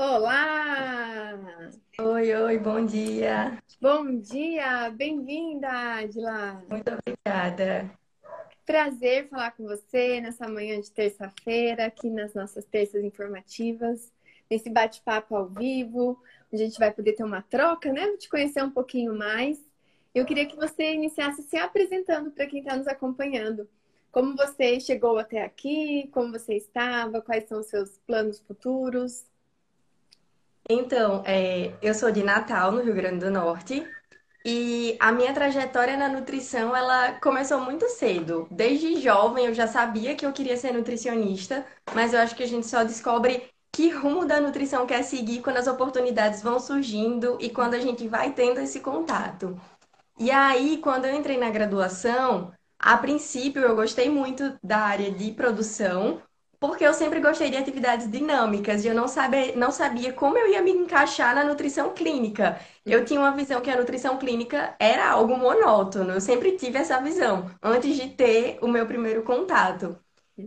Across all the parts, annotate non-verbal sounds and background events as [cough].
Olá! Oi, oi, bom dia. Bom dia! Bem-vinda, Adila! Muito obrigada. Prazer falar com você nessa manhã de terça-feira, aqui nas nossas terças informativas, nesse bate-papo ao vivo, onde a gente vai poder ter uma troca, né? Te conhecer um pouquinho mais. Eu queria que você iniciasse se apresentando para quem está nos acompanhando. Como você chegou até aqui, como você estava, quais são os seus planos futuros? Então, é, eu sou de Natal, no Rio Grande do Norte, e a minha trajetória na nutrição, ela começou muito cedo. Desde jovem eu já sabia que eu queria ser nutricionista, mas eu acho que a gente só descobre que rumo da nutrição quer seguir quando as oportunidades vão surgindo e quando a gente vai tendo esse contato. E aí, quando eu entrei na graduação, a princípio eu gostei muito da área de produção, porque eu sempre gostei de atividades dinâmicas e eu não sabia, não sabia como eu ia me encaixar na nutrição clínica. Eu tinha uma visão que a nutrição clínica era algo monótono. Eu sempre tive essa visão antes de ter o meu primeiro contato.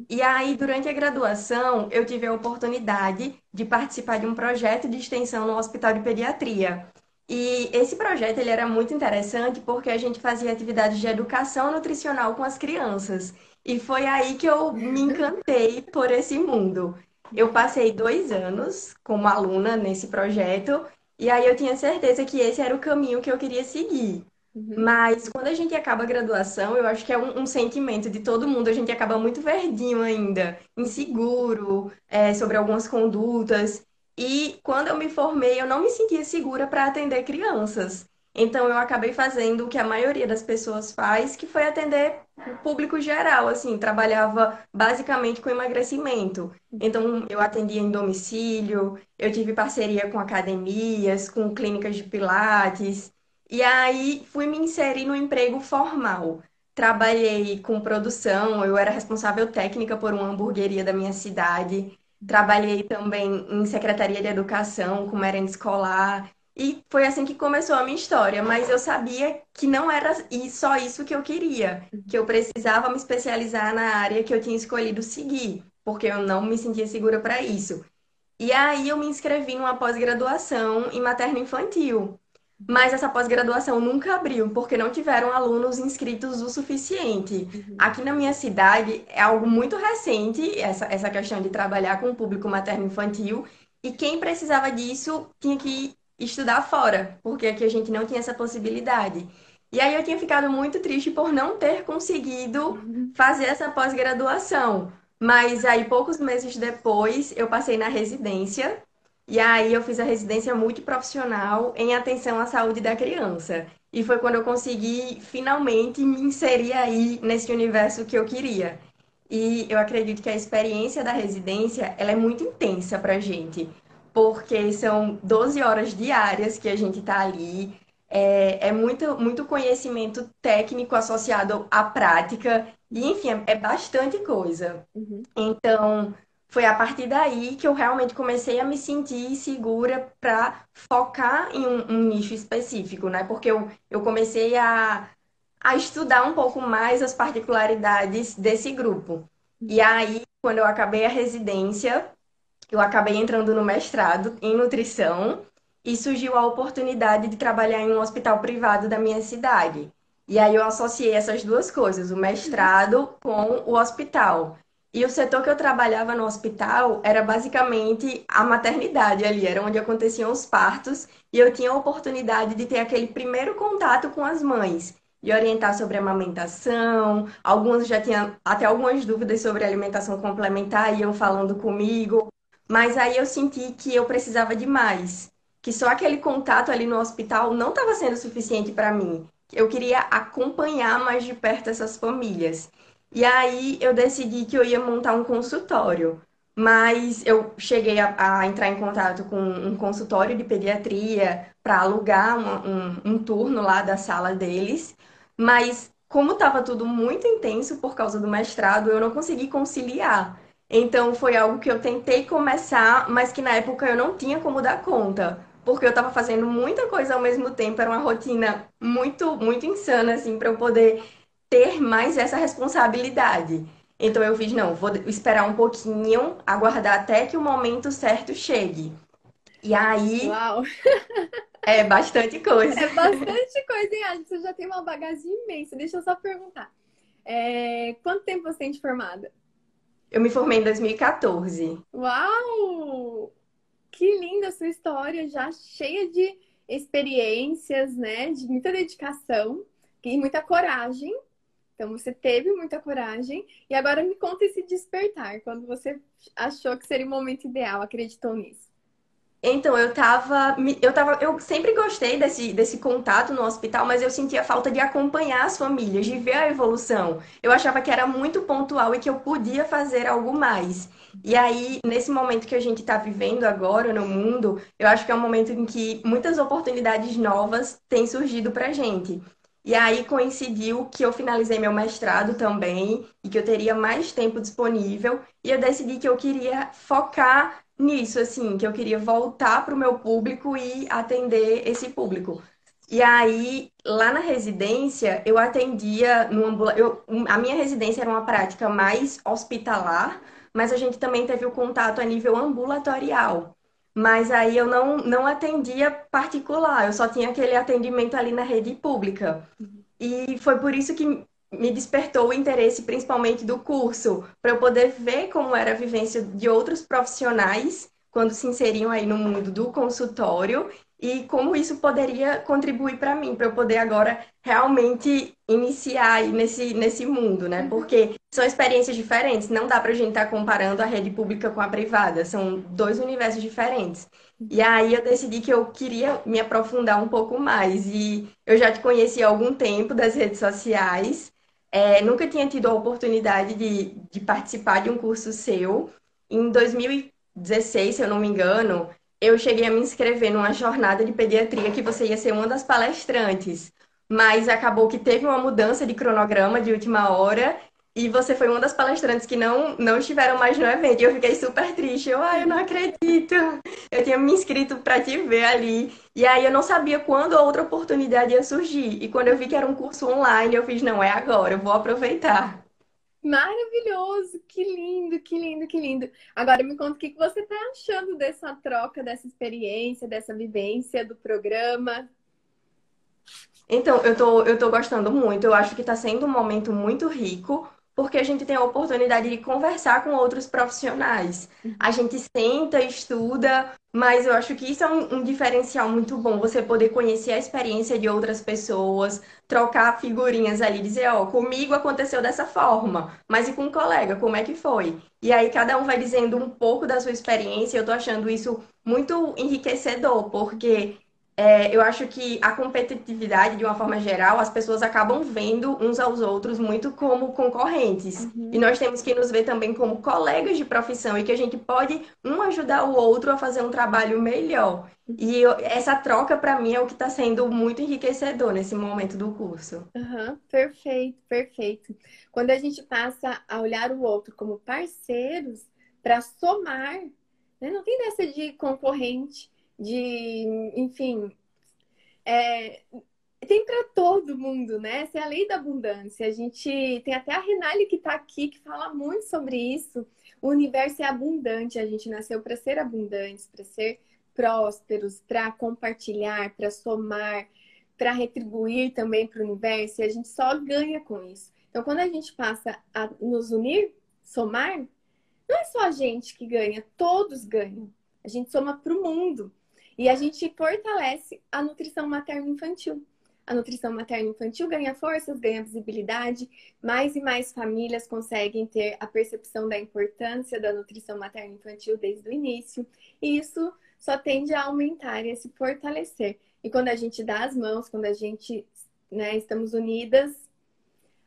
E aí, durante a graduação, eu tive a oportunidade de participar de um projeto de extensão no Hospital de Pediatria. E esse projeto ele era muito interessante porque a gente fazia atividades de educação nutricional com as crianças. E foi aí que eu me encantei por esse mundo. Eu passei dois anos como aluna nesse projeto, e aí eu tinha certeza que esse era o caminho que eu queria seguir. Uhum. Mas quando a gente acaba a graduação, eu acho que é um, um, sentimento de todo mundo, a gente acaba muito verdinho ainda, inseguro, é, sobre algumas condutas. E quando eu me formei, eu não me sentia segura para atender crianças. Então eu acabei fazendo o que a maioria das pessoas faz, que foi atender o público geral, assim, trabalhava basicamente com emagrecimento. Então eu atendia em domicílio, eu tive parceria com academias, com clínicas de pilates, e aí fui me inserir no emprego formal. Trabalhei com produção, eu era responsável técnica por uma hamburgueria da minha cidade. Trabalhei também em secretaria de educação, com merenda escolar. E foi assim que começou a minha história, mas eu sabia que não era só isso que eu queria, que eu precisava me especializar na área que eu tinha escolhido seguir, porque eu não me sentia segura para isso. E aí eu me inscrevi numa pós-graduação em materno infantil. Mas essa pós-graduação nunca abriu, porque não tiveram alunos inscritos o suficiente. Uhum. Aqui na minha cidade é algo muito recente, essa, essa questão de trabalhar com o público materno-infantil, e quem precisava disso tinha que estudar fora, porque aqui a gente não tinha essa possibilidade. E aí eu tinha ficado muito triste por não ter conseguido [laughs] fazer essa pós-graduação. Mas aí, poucos meses depois, eu passei na residência e aí eu fiz a residência multiprofissional em atenção à saúde da criança. E foi quando eu consegui finalmente me inserir aí nesse universo que eu queria. E eu acredito que a experiência da residência, ela é muito intensa pra gente, porque são 12 horas diárias que a gente está ali. É, é, muito, muito conhecimento técnico associado à prática, e enfim, é, é bastante coisa. Uhum. Então, foi a partir daí que eu realmente comecei a me sentir segura para focar em um, um, nicho específico, né? Porque eu, eu comecei a, a estudar um pouco mais as particularidades desse grupo. E aí, quando eu acabei a residência, eu acabei entrando no mestrado em nutrição e surgiu a oportunidade de trabalhar em um hospital privado da minha cidade. E aí eu associei essas duas coisas, o mestrado com o hospital. E o setor que eu trabalhava no hospital era basicamente a maternidade ali, era onde aconteciam os partos, e eu tinha a oportunidade de ter aquele primeiro contato com as mães e orientar sobre amamentação. Alguns já tinham até algumas dúvidas sobre alimentação complementar, iam falando comigo, mas aí eu senti que eu precisava de mais, que só aquele contato ali no hospital não estava sendo suficiente para mim. Eu queria acompanhar mais de perto essas famílias. E aí eu decidi que eu ia montar um consultório. Mas eu cheguei a, a entrar em contato com um consultório de pediatria para alugar um, um, um turno lá da sala deles. Mas como estava tudo muito intenso por causa do mestrado, eu não consegui conciliar. Então foi algo que eu tentei começar, mas que na época eu não tinha como dar conta, porque eu estava fazendo muita coisa ao mesmo tempo, era uma rotina muito muito insana assim para eu poder ter mais essa responsabilidade. Então eu fiz, não, vou esperar um pouquinho, aguardar até que o momento certo chegue. E aí. Uau! É bastante coisa. É bastante coisa, hein, Adi? Você já tem uma bagagem imensa. Deixa eu só perguntar. É... Quanto tempo você tem de formada? Eu me formei em 2014. Uau! Que linda sua história, já cheia de experiências, né? De muita dedicação e muita coragem. Então você teve muita coragem e agora me conta esse despertar, quando você achou que seria o momento ideal, acreditou nisso. Então, eu tava, eu tava, eu sempre gostei desse, desse contato no hospital, mas eu sentia falta de acompanhar as famílias, de ver a evolução. Eu achava que era muito pontual e que eu podia fazer algo mais. E aí, nesse momento que a gente está vivendo agora no mundo, eu acho que é um momento em que muitas oportunidades novas têm surgido pra gente. E aí coincidiu que eu finalizei meu mestrado também e que eu teria mais tempo disponível, e eu decidi que eu queria focar nisso, assim, que eu queria voltar para o meu público e atender esse público. E aí, lá na residência, eu atendia no ambulatório. A minha residência era uma prática mais hospitalar, mas a gente também teve o contato a nível ambulatorial. Mas aí eu não, não atendia particular, eu só tinha aquele atendimento ali na rede pública. E foi por isso que me despertou o interesse, principalmente do curso, para eu poder ver como era a vivência de outros profissionais quando se inseriam aí no mundo do consultório e como isso poderia contribuir para mim, para eu poder agora realmente iniciar aí nesse, nesse mundo, né? Uhum. Porque são experiências diferentes, não dá para a gente estar tá comparando a rede pública com a privada, são dois universos diferentes. E aí eu decidi que eu queria me aprofundar um pouco mais, e eu já te conheci há algum tempo das redes sociais, é, nunca tinha tido a oportunidade de, de participar de um curso seu. Em 2016, se eu não me engano, eu cheguei a me inscrever numa jornada de pediatria que você ia ser uma das palestrantes. Mas acabou que teve uma mudança de cronograma de última hora e você foi uma das palestrantes que não, não estiveram mais no evento. E eu fiquei super triste. Eu, ai, eu não acredito. Eu tinha me inscrito para te ver ali. E aí eu não sabia quando a outra oportunidade ia surgir. E quando eu vi que era um curso online, eu fiz, não, é agora, eu vou aproveitar. Maravilhoso, que lindo, que lindo, que lindo. Agora me conta o que você está achando dessa troca, dessa experiência, dessa vivência do programa. Então, eu tô, eu tô gostando muito. Eu acho que está sendo um momento muito rico, porque a gente tem a oportunidade de conversar com outros profissionais. A gente senta, estuda, mas eu acho que isso é um, um, diferencial muito bom, você poder conhecer a experiência de outras pessoas, trocar figurinhas ali, dizer, ó, comigo aconteceu dessa forma, mas e com um colega, como é que foi? E aí cada um vai dizendo um pouco da sua experiência, eu tô achando isso muito enriquecedor, porque é, eu acho que a competitividade, de uma forma geral, as pessoas acabam vendo uns aos outros muito como concorrentes. Uhum. E nós temos que nos ver também como colegas de profissão e que a gente pode um ajudar o outro a fazer um trabalho melhor. E eu, essa troca, para mim, é o que está sendo muito enriquecedor nesse momento do curso. Uhum. Perfeito, perfeito. Quando a gente passa a olhar o outro como parceiros para somar, né? não tem dessa de concorrente de, enfim, é, tem para todo mundo, né? Essa é a lei da abundância. A gente tem até a Renale que está aqui que fala muito sobre isso. O universo é abundante, a gente nasceu para ser abundantes, para ser prósperos, para compartilhar, para somar, para retribuir também para o universo, e a gente só ganha com isso. Então, quando a gente passa a nos unir, somar, não é só a gente que ganha, todos ganham. A gente soma para o mundo. E a gente fortalece a nutrição materno-infantil. A nutrição materno-infantil ganha forças, ganha visibilidade, mais e mais famílias conseguem ter a percepção da importância da nutrição materno-infantil desde o início, e isso só tende a aumentar e a se fortalecer. E quando a gente dá as mãos, quando a gente né, estamos unidas,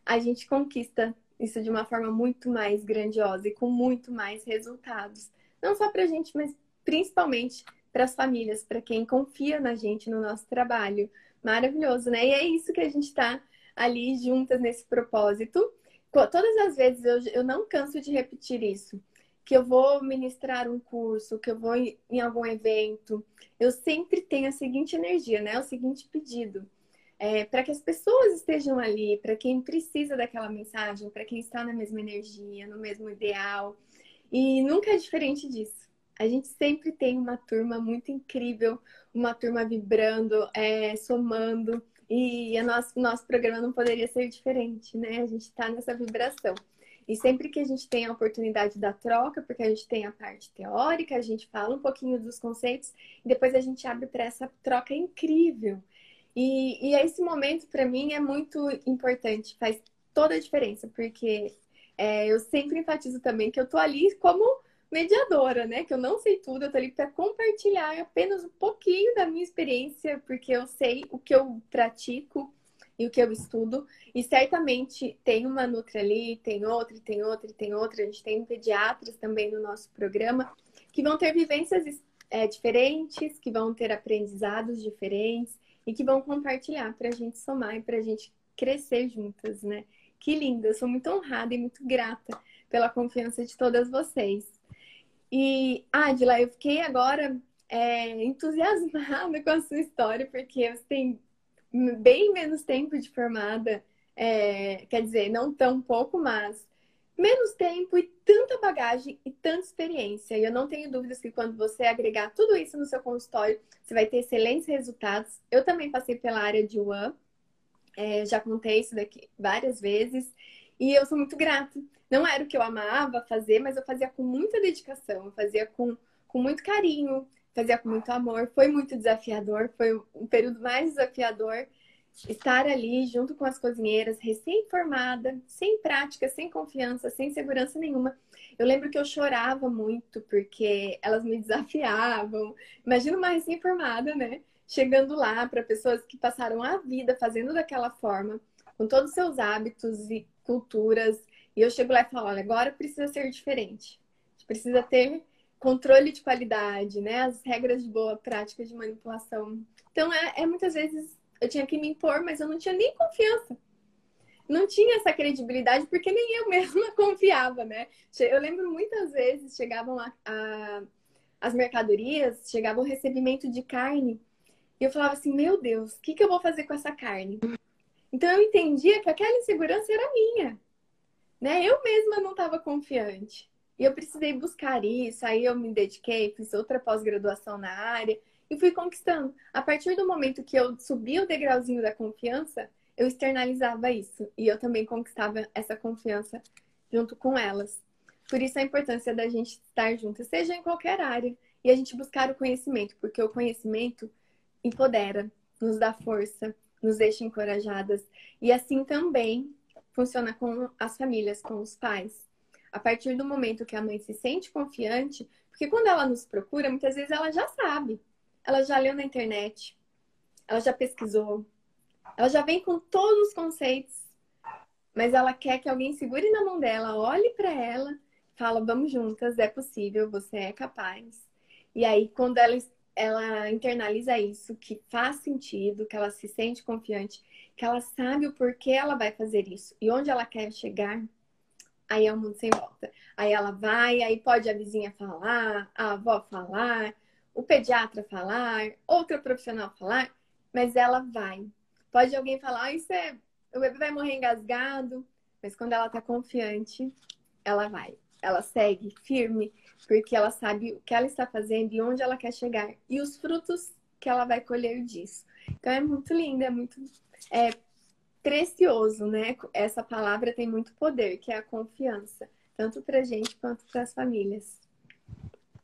a gente conquista isso de uma forma muito mais grandiosa e com muito mais resultados. Não só para a gente, mas principalmente para as famílias, para quem confia na gente, no nosso trabalho. Maravilhoso, né? E é isso que a gente está ali juntas nesse propósito. Todas as vezes eu, eu não canso de repetir isso. Que eu vou ministrar um curso, que eu vou em algum evento, eu sempre tenho a seguinte energia, né? O seguinte pedido. É, para que as pessoas estejam ali, para quem precisa daquela mensagem, para quem está na mesma energia, no mesmo ideal. E nunca é diferente disso. A gente sempre tem uma turma muito incrível, uma turma vibrando, é, somando. E o nosso, nosso programa não poderia ser diferente, né? A gente está nessa vibração. E sempre que a gente tem a oportunidade da troca, porque a gente tem a parte teórica, a gente fala um pouquinho dos conceitos, e depois a gente abre para essa troca incrível. E, e esse momento, para mim, é muito importante, faz toda a diferença, porque é, eu sempre enfatizo também que eu tô ali como mediadora, né? Que eu não sei tudo, eu tô ali para compartilhar apenas um pouquinho da minha experiência, porque eu sei o que eu pratico e o que eu estudo. E certamente tem uma Nutra ali, tem outra, tem outra, tem outra. A gente tem pediatras também no nosso programa que vão ter vivências é, diferentes, que vão ter aprendizados diferentes e que vão compartilhar para a gente somar e para a gente crescer juntas, né? Que linda! Sou muito honrada e muito grata pela confiança de todas vocês. E, Adila, eu fiquei agora é, entusiasmada [laughs] com a sua história, porque você tem bem menos tempo de formada, é, quer dizer, não tão pouco, mas menos tempo e tanta bagagem e tanta experiência. E eu não tenho dúvidas que quando você agregar tudo isso no seu consultório, você vai ter excelentes resultados. Eu também passei pela área de UAN, é, já contei isso daqui várias vezes, e eu sou muito grata. Não era o que eu amava fazer, mas eu fazia com muita dedicação, eu fazia com, com muito carinho, fazia com muito amor. Foi muito desafiador, foi um período mais desafiador estar ali junto com as cozinheiras, recém-formada, sem prática, sem confiança, sem segurança nenhuma. Eu lembro que eu chorava muito porque elas me [laughs] desafiavam. Imagina uma recém-formada, né? Chegando lá para pessoas que passaram a vida fazendo daquela forma, com todos os seus hábitos e culturas. E eu chego lá e falo: olha, agora precisa ser diferente. A gente precisa ter controle de qualidade, né? As regras de boa prática de manipulação. Então, é, é muitas vezes eu tinha que me impor, mas eu não tinha nem confiança. Não tinha essa credibilidade porque nem eu [laughs] mesma confiava, né? Eu lembro muitas vezes chegavam a, a as mercadorias, chegava o recebimento de carne e eu falava assim: Meu Deus, o que, que eu vou fazer com essa carne? Então eu entendia que aquela insegurança era minha, né? Eu mesma não estava confiante. E eu precisei buscar isso, aí eu me dediquei, fiz outra pós-graduação na área e fui conquistando. A partir do momento que eu subi o degrauzinho da confiança, eu externalizava isso e eu também conquistava essa confiança junto com elas. Por isso a importância da gente estar junto, seja em qualquer área, e a gente buscar o conhecimento, porque o conhecimento empodera, nos dá força, nos deixa encorajadas. E assim também funciona com as famílias, com os pais a partir do momento que a mãe se sente confiante, porque quando ela nos procura, muitas vezes ela já sabe, ela já leu na internet, ela já pesquisou, ela já vem com todos os conceitos, mas ela quer que alguém segure na mão dela, olhe para ela, fala: vamos juntas, é possível, você é capaz. E aí, quando ela, ela internaliza isso, que faz sentido, que ela se sente confiante, que ela sabe o porquê ela vai fazer isso e onde ela quer chegar, aí é o mundo sem volta. Aí ela vai, aí pode a vizinha falar, a avó falar, o pediatra falar, outra profissional falar, mas ela vai. Pode alguém falar, ah, isso é. O bebê vai morrer engasgado, mas quando ela tá confiante, ela vai. Ela segue firme, porque ela sabe o que ela está fazendo e onde ela quer chegar e os frutos que ela vai colher disso. Então é muito lindo, é muito é, precioso, né? Essa palavra tem muito poder, que é a confiança, tanto para a gente quanto para as famílias.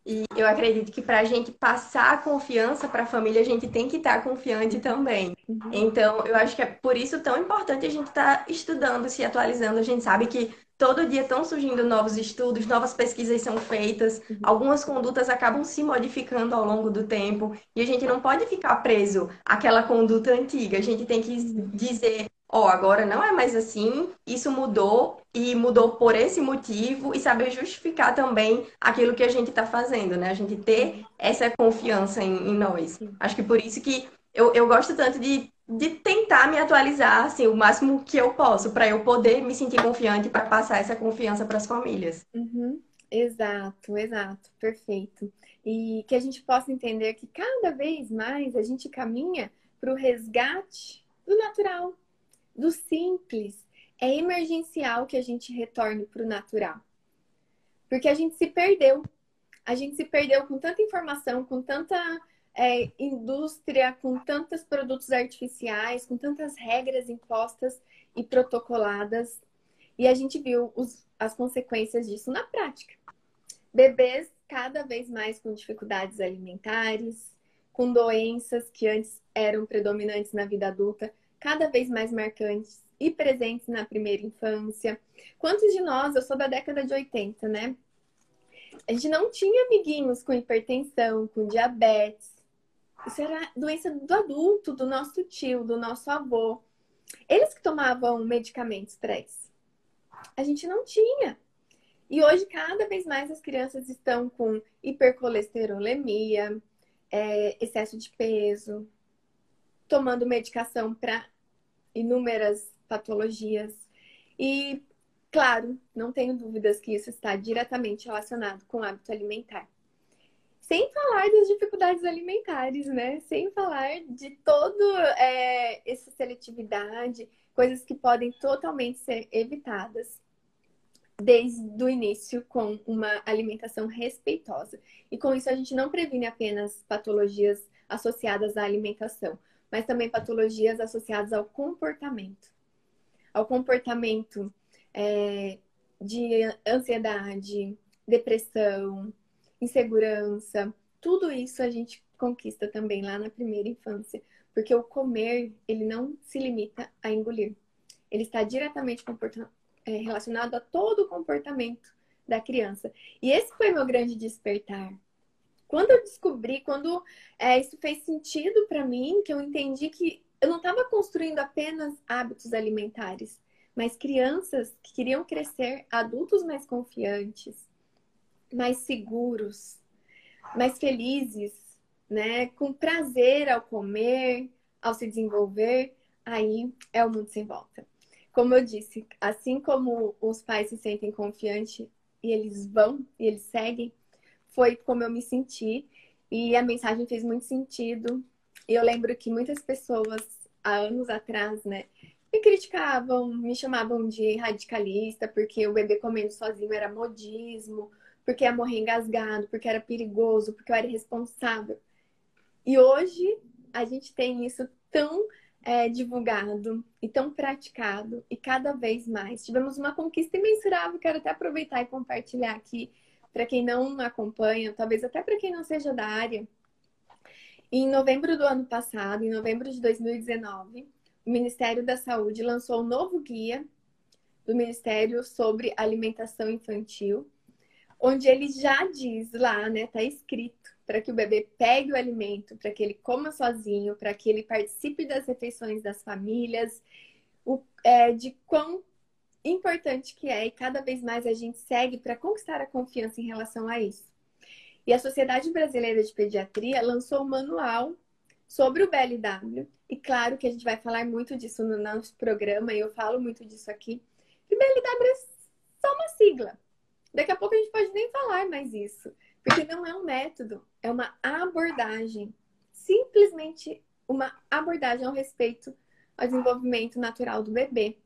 E eu acredito que para a gente passar a confiança para a família, a gente tem que estar tá confiante também. Uhum. Então, eu acho que é por isso tão importante a gente estar tá estudando, se atualizando. A gente sabe que todo dia estão surgindo novos estudos, novas pesquisas são feitas, uhum. algumas condutas acabam se modificando ao longo do tempo e a gente não pode ficar preso àquela conduta antiga. A gente tem que dizer ó, oh, agora não é mais assim, isso mudou e mudou por esse motivo e saber justificar também aquilo que a gente está fazendo, né? A gente ter essa confiança em, em nós. Acho que por isso que eu, eu gosto tanto de, de tentar me atualizar assim, o máximo que eu posso, para eu poder me sentir confiante para passar essa confiança para as famílias. Uhum. Exato, exato, perfeito. E que a gente possa entender que cada vez mais a gente caminha para o resgate do natural, do simples. É emergencial que a gente retorne para o natural. Porque a gente se perdeu. a gente se perdeu com tanta informação, com tanta é, indústria, com tantos produtos artificiais, com tantas regras impostas e protocoladas. E a gente viu os, as consequências disso na prática. Bebês cada vez mais com dificuldades alimentares, com doenças que antes eram predominantes na vida adulta, cada vez mais marcantes e presentes na primeira infância. Quantos de nós, eu sou da década de 80, né? A gente não tinha amiguinhos com hipertensão, com diabetes. Isso era doença do adulto, do nosso tio, do nosso avô. Eles que tomavam medicamentos para isso. A gente não tinha. E hoje, cada vez mais, as crianças estão com hipercolesterolemia, é, excesso de peso, tomando medicação para inúmeras patologias. E, claro, não tenho dúvidas que isso está diretamente relacionado com o hábito alimentar. Sem falar das dificuldades alimentares, né? Sem falar de toda é, essa seletividade, coisas que podem totalmente ser evitadas desde o início com uma alimentação respeitosa. E com isso a gente não previne apenas patologias associadas à alimentação, mas também patologias associadas ao comportamento. Ao comportamento é, de ansiedade, depressão, insegurança, tudo isso a gente conquista também lá na primeira infância, porque o comer, ele não se limita a engolir. Ele está diretamente é, relacionado a todo o comportamento da criança. E esse foi meu grande despertar. Quando eu descobri, quando é, isso fez sentido para mim, que eu entendi que eu não estava construindo apenas hábitos alimentares, mas crianças que queriam crescer adultos mais confiantes, mais seguros, mais felizes, né? Com prazer ao comer, ao se desenvolver, aí é o mundo sem volta como eu disse, assim como os pais se sentem confiantes e eles vão e eles seguem, foi como eu me senti e a mensagem fez muito sentido. E eu lembro que muitas pessoas há anos atrás, né, me criticavam, me chamavam de radicalista porque o bebê comendo sozinho era modismo, porque ia morrer engasgado, porque era perigoso, porque eu era irresponsável. E hoje a gente tem isso tão é, divulgado e tão praticado e cada vez mais. Tivemos uma conquista imensurável, quero até aproveitar e compartilhar aqui para quem não acompanha, talvez até para quem não seja da área. Em novembro do ano passado, em novembro de 2019, o Ministério da Saúde lançou um novo guia do Ministério sobre alimentação infantil, onde ele já diz lá, né, tá escrito para que o bebê pegue o alimento, para que ele coma sozinho, para que ele participe das refeições das famílias, o, é, de quão importante que é e cada vez mais a gente segue para conquistar a confiança em relação a isso. E a Sociedade Brasileira de Pediatria lançou um manual sobre o BLW, e claro que a gente vai falar muito disso no nosso programa, e eu falo muito disso aqui. E BLW é só uma sigla. Daqui a pouco a gente pode nem falar mais isso. Porque não é um método, é uma abordagem. Simplesmente uma abordagem ao respeito ao desenvolvimento natural do bebê.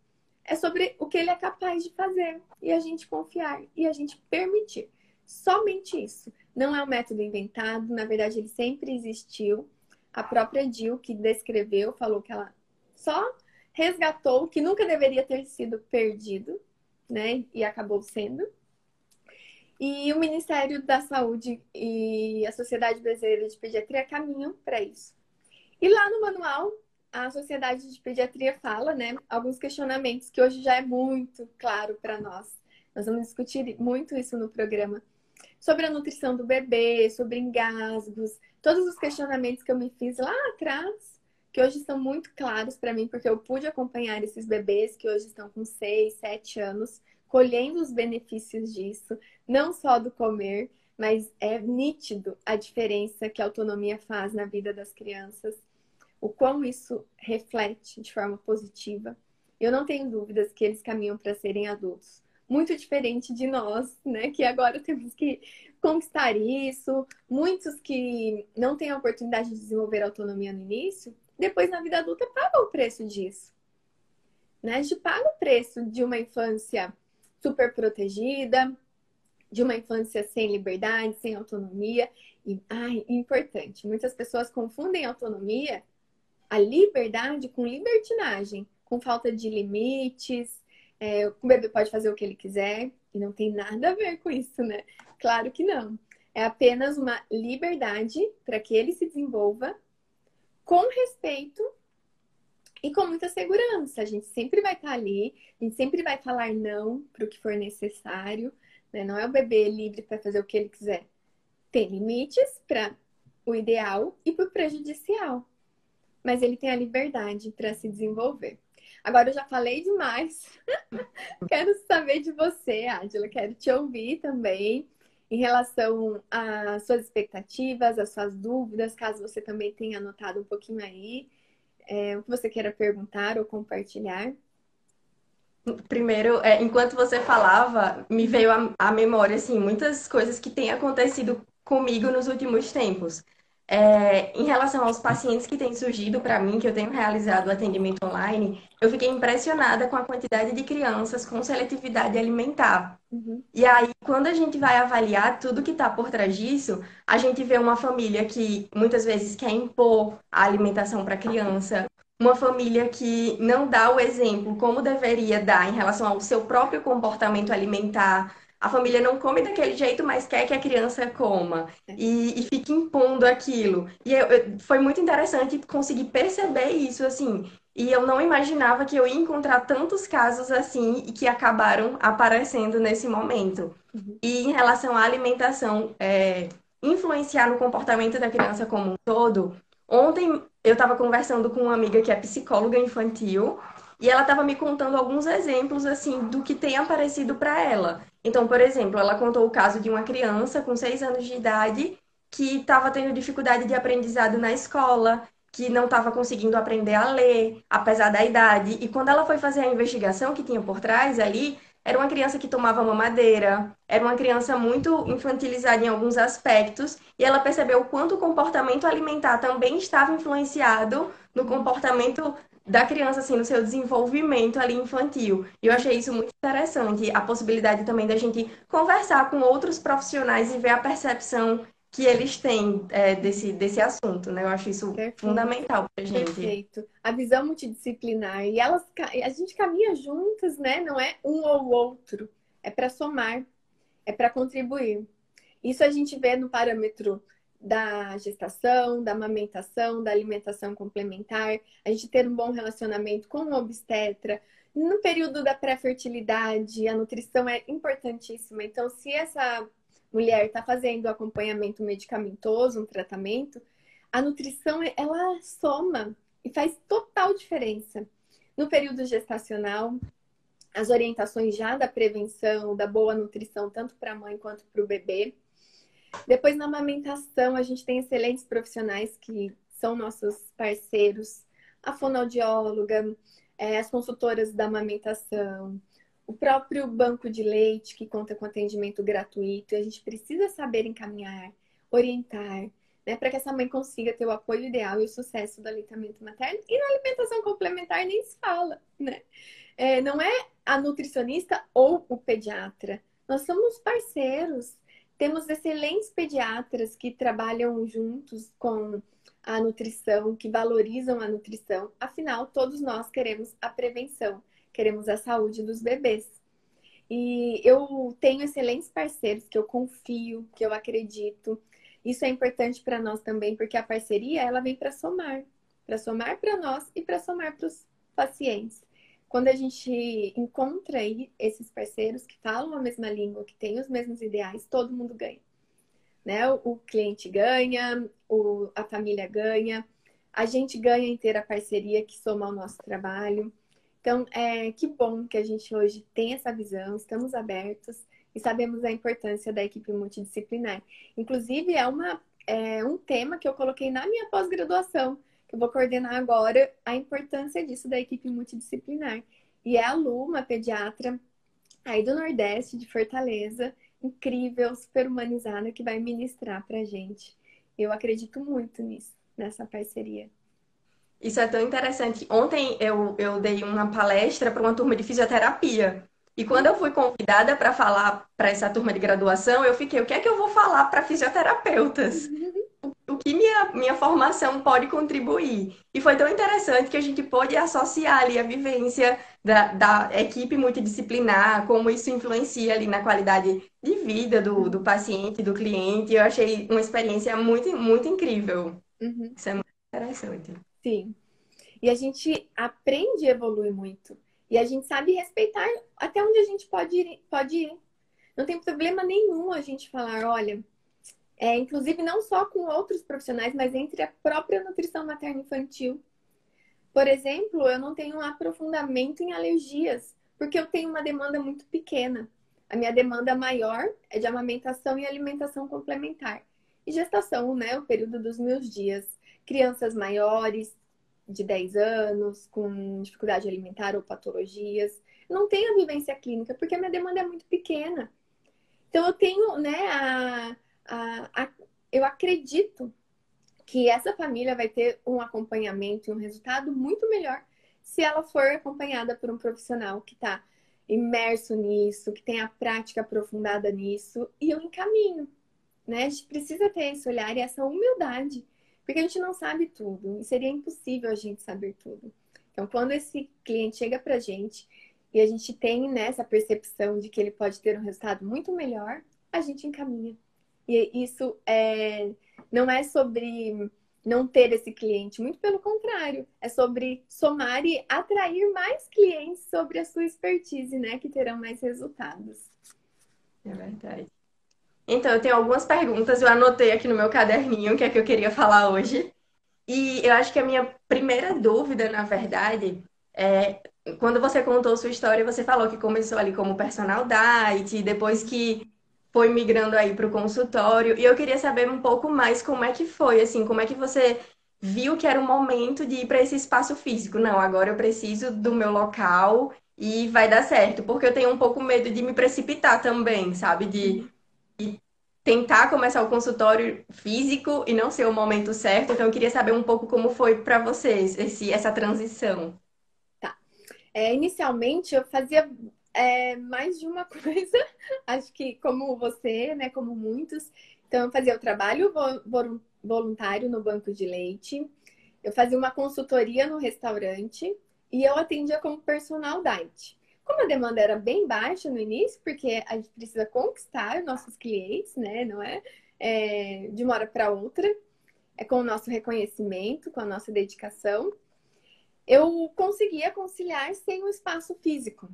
É sobre o que ele é capaz de fazer e a gente confiar e a gente permitir. Somente isso. Não é um método inventado, na verdade ele sempre existiu. A própria Jill que descreveu falou que ela só resgatou o que nunca deveria ter sido perdido, né? E acabou sendo. E o Ministério da Saúde e a Sociedade Brasileira de Pediatria caminham para isso. E lá no manual, a Sociedade de Pediatria fala, né, alguns questionamentos que hoje já é muito claro para nós. Nós vamos discutir muito isso no programa. Sobre a nutrição do bebê, sobre engasgos, todos os questionamentos que eu me fiz lá atrás, que hoje estão muito claros para mim, porque eu pude acompanhar esses bebês que hoje estão com 6, 7 anos colhendo os benefícios disso, não só do comer, mas é nítido a diferença que a autonomia faz na vida das crianças, o quão isso reflete de forma positiva. Eu não tenho dúvidas que eles caminham para serem adultos. Muito diferente de nós, né? Que agora temos que conquistar isso. Muitos que não têm a oportunidade de desenvolver autonomia no início, depois na vida adulta pagam o preço disso. Né? A gente paga o preço de uma infância super protegida, de uma infância sem liberdade, sem autonomia. E, ai, importante, muitas pessoas confundem autonomia, a liberdade, com libertinagem, com falta de limites. É, o bebê pode fazer o que ele quiser e não tem nada a ver com isso, né? Claro que não. É apenas uma liberdade para que ele se desenvolva com respeito e com muita segurança. A gente sempre vai estar ali, a gente sempre vai falar não para o que for necessário. Né? Não é o bebê livre para fazer o que ele quiser. Tem limites para o ideal e para o prejudicial. Mas ele tem a liberdade para se desenvolver. Agora eu já falei demais. [laughs] quero saber de você, Adila. Quero te ouvir também em relação às suas expectativas, às suas dúvidas, caso você também tenha anotado um pouquinho aí é, o que você queira perguntar ou compartilhar. Primeiro, é, enquanto você falava, me veio à memória assim, muitas coisas que têm acontecido comigo nos últimos tempos. É, em relação aos pacientes que têm surgido para mim, que eu tenho realizado atendimento online, eu fiquei impressionada com a quantidade de crianças com seletividade alimentar. Uhum. E aí, quando a gente vai avaliar tudo que está por trás disso, a gente vê uma família que muitas vezes quer impor a alimentação para a criança, uma família que não dá o exemplo como deveria dar em relação ao seu próprio comportamento alimentar a família não come daquele jeito, mas quer que a criança coma. É. E, e fica impondo aquilo. E eu, eu, foi muito interessante conseguir perceber isso, assim. E eu não imaginava que eu ia encontrar tantos casos assim e que acabaram aparecendo nesse momento. Uhum. E em relação à alimentação, é, influenciar no comportamento da criança como um todo, ontem eu estava conversando com uma amiga que é psicóloga infantil e ela estava me contando alguns exemplos assim do que tem aparecido para ela. Então, por exemplo, ela contou o caso de uma criança com seis anos de idade que estava tendo dificuldade de aprendizado na escola, que não estava conseguindo aprender a ler, apesar da idade. E quando ela foi fazer a investigação que tinha por trás ali, era uma criança que tomava mamadeira, era uma criança muito infantilizada em alguns aspectos, e ela percebeu o quanto o comportamento alimentar também estava influenciado no comportamento da criança, assim, no seu desenvolvimento ali infantil. E eu achei isso muito interessante. A possibilidade também da gente conversar com outros profissionais e ver a percepção que eles têm é, desse, desse assunto, né? Eu acho isso Perfeito. fundamental pra gente. Perfeito. A visão multidisciplinar. E elas, a gente caminha juntas, né? Não é um ou outro. É para somar. É para contribuir. Isso a gente vê no parâmetro da gestação, da amamentação, da alimentação complementar, a gente ter um bom relacionamento com o obstetra. No período da pré-fertilidade, a nutrição é importantíssima. Então, se essa mulher está fazendo acompanhamento medicamentoso, um tratamento, a nutrição ela soma e faz total diferença. No período gestacional, as orientações já da prevenção, da boa nutrição, tanto para a mãe quanto para o bebê. Depois, na amamentação, a gente tem excelentes profissionais que são nossos parceiros, a fonoaudióloga, é, as consultoras da amamentação, o próprio banco de leite, que conta com atendimento gratuito. E a gente precisa saber encaminhar, orientar, né, para que essa mãe consiga ter o apoio ideal e o sucesso do aleitamento materno. E na alimentação complementar nem se fala, né? É, não é a nutricionista ou o pediatra. Nós somos parceiros. Temos excelentes pediatras que trabalham juntos com a nutrição, que valorizam a nutrição. Afinal, todos nós queremos a prevenção, queremos a saúde dos bebês. E eu tenho excelentes parceiros que eu confio, que eu acredito. Isso é importante para nós também, porque a parceria ela vem para somar, para somar para nós e para somar para os pacientes. Quando a gente encontra aí esses parceiros que falam a mesma língua, que têm os mesmos ideais, todo mundo ganha. Né? O, cliente ganha, o, a família ganha, a gente ganha em ter a parceria que soma ao nosso trabalho. Então, é que bom que a gente hoje tem essa visão, estamos abertos e sabemos a importância da equipe multidisciplinar. Inclusive, é, uma, é um tema que eu coloquei na minha pós-graduação eu vou coordenar agora a importância disso da equipe multidisciplinar. E é a Lu, uma pediatra aí do Nordeste, de Fortaleza, incrível, super humanizada, que vai ministrar pra gente. Eu acredito muito nisso, nessa parceria. Isso é tão interessante. Ontem eu, eu dei uma palestra para uma turma de fisioterapia. E quando eu fui convidada para falar para essa turma de graduação, eu fiquei, o que é que eu vou falar para fisioterapeutas? [laughs] Que minha, minha formação pode contribuir? E foi tão interessante que a gente pôde associar ali a vivência da, da equipe multidisciplinar, como isso influencia ali na qualidade de vida do, do paciente, do cliente. Eu achei uma experiência muito, muito incrível. Uhum. Isso é muito interessante. Sim. E a gente aprende e evolui muito. E a gente sabe respeitar até onde a gente pode ir. Pode ir. Não tem problema nenhum a gente falar, olha, é, inclusive não só com outros profissionais, mas entre a própria nutrição materno-infantil. Por exemplo, eu não tenho um aprofundamento em alergias, porque eu tenho uma demanda muito pequena. A minha demanda maior é de amamentação e alimentação complementar. E gestação, né, o período dos meus dias. Crianças maiores, de 10 anos, com dificuldade alimentar ou patologias. Não tenho a vivência clínica, porque a minha demanda é muito pequena. Então, eu tenho, né, a, eu acredito que essa família vai ter um acompanhamento e um resultado muito melhor se ela for acompanhada por um profissional que está imerso nisso, que tem a prática aprofundada nisso, e eu encaminho. Né? A gente precisa ter esse olhar e essa humildade porque a gente não sabe tudo e seria impossível a gente saber tudo. Então, quando esse cliente chega para a gente e a gente tem né, percepção de que ele pode ter um resultado muito melhor, a gente encaminha. E isso é, não é sobre não ter esse cliente, muito pelo contrário, é sobre somar e atrair mais clientes sobre a sua expertise, né, que terão mais resultados. É verdade. Então, eu tenho algumas perguntas, eu anotei aqui no meu caderninho, que é que eu queria falar hoje. E eu acho que a minha primeira dúvida, na verdade, é quando você contou sua história, você falou que começou ali como personal diet, depois que foi migrando aí para o consultório. E eu queria saber um pouco mais como é que foi, assim, como é que você viu que era o momento de ir para esse espaço físico. Não, agora eu preciso do meu local e vai dar certo, porque eu tenho um pouco medo de me precipitar também, sabe? De tentar começar o consultório físico e não ser o momento certo. Então, eu queria saber um pouco como foi para vocês esse, essa transição. Tá. É, inicialmente, eu fazia é, mais de uma [laughs] coisa. Acho que como você, né? Como muitos. Então, eu fazia o trabalho voluntário no banco de leite. Eu fazia uma consultoria no restaurante e eu atendia como personal diet. Como a demanda era bem baixa no início, porque a gente precisa conquistar nossos clientes, né? Não é, é de uma hora para outra, é com o nosso reconhecimento, com a nossa dedicação. Eu conseguia conciliar sem o espaço físico.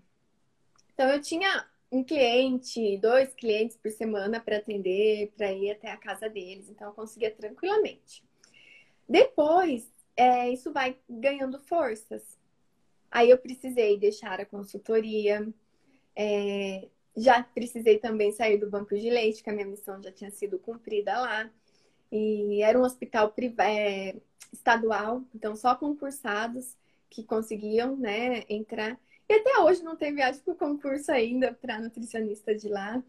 Então, eu tinha um cliente, dois clientes por semana para atender, para ir até a casa deles. Então, eu conseguia tranquilamente. Depois, é, isso vai ganhando forças. Aí eu precisei deixar a consultoria, é, já precisei também sair do banco de leite, que a minha missão já tinha sido cumprida lá. E era um hospital é, estadual, então só concursados que conseguiam né, entrar. E até hoje não tem viagem para o concurso ainda para nutricionista de lá.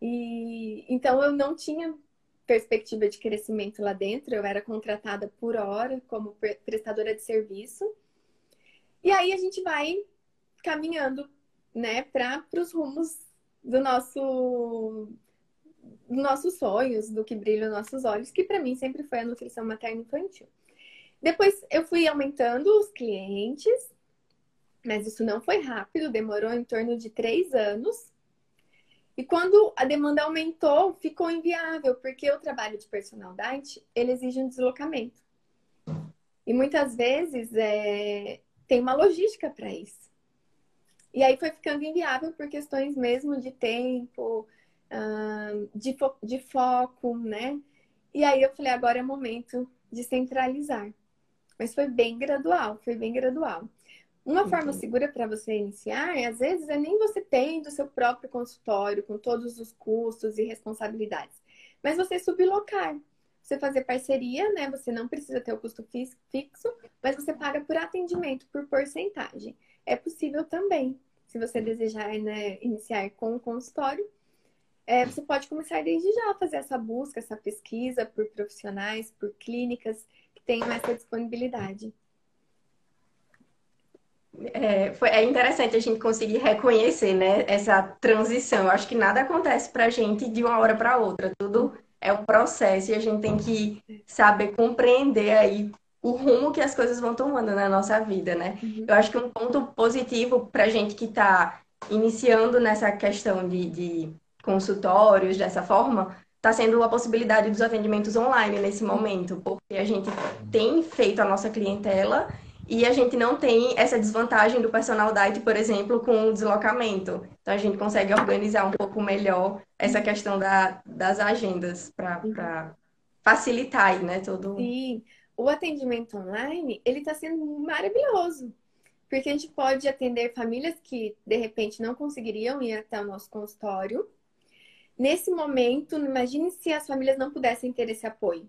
E então eu não tinha perspectiva de crescimento lá dentro, eu era contratada por hora como prestadora de serviço. E aí a gente vai caminhando, né, para os rumos do nosso dos nossos sonhos, do que brilha nos nossos olhos, que para mim sempre foi a nutrição materna infantil. Depois eu fui aumentando os clientes, mas isso não foi rápido, demorou em torno de três anos. E quando a demanda aumentou, ficou inviável, porque o trabalho de personal diet, ele exige um deslocamento. E muitas vezes é, tem uma logística para isso. E aí foi ficando inviável por questões mesmo de tempo, de, fo de foco, né? E aí eu falei, agora é momento de centralizar. Mas foi bem gradual, foi bem gradual. Uma forma segura para você iniciar, às vezes, é nem você tendo o seu próprio consultório, com todos os custos e responsabilidades, mas você sublocar você fazer parceria, né? Você não precisa ter o custo fixo, mas você paga por atendimento, por porcentagem. É possível também, se você desejar né, iniciar com o consultório, é, você pode começar desde já a fazer essa busca, essa pesquisa por profissionais, por clínicas que tenham essa disponibilidade. É, foi, é interessante a gente conseguir reconhecer, né, essa transição. Eu acho que nada acontece para a gente de uma hora para outra. Tudo é um processo e a gente tem que saber compreender aí o rumo que as coisas vão tomando na nossa vida, né? Uhum. Eu acho que um ponto positivo para a gente que está iniciando nessa questão de, de consultórios dessa forma está sendo a possibilidade dos atendimentos online nesse momento, porque a gente tem feito a nossa clientela e a gente não tem essa desvantagem do personal diet, por exemplo, com o deslocamento. Então a gente consegue organizar um pouco melhor essa questão da, das agendas para facilitar aí, né, todo. Sim, o atendimento online ele está sendo maravilhoso. Porque a gente pode atender famílias que, de repente, não conseguiriam ir até o nosso consultório, Nesse momento, imagine se as famílias não pudessem ter esse apoio.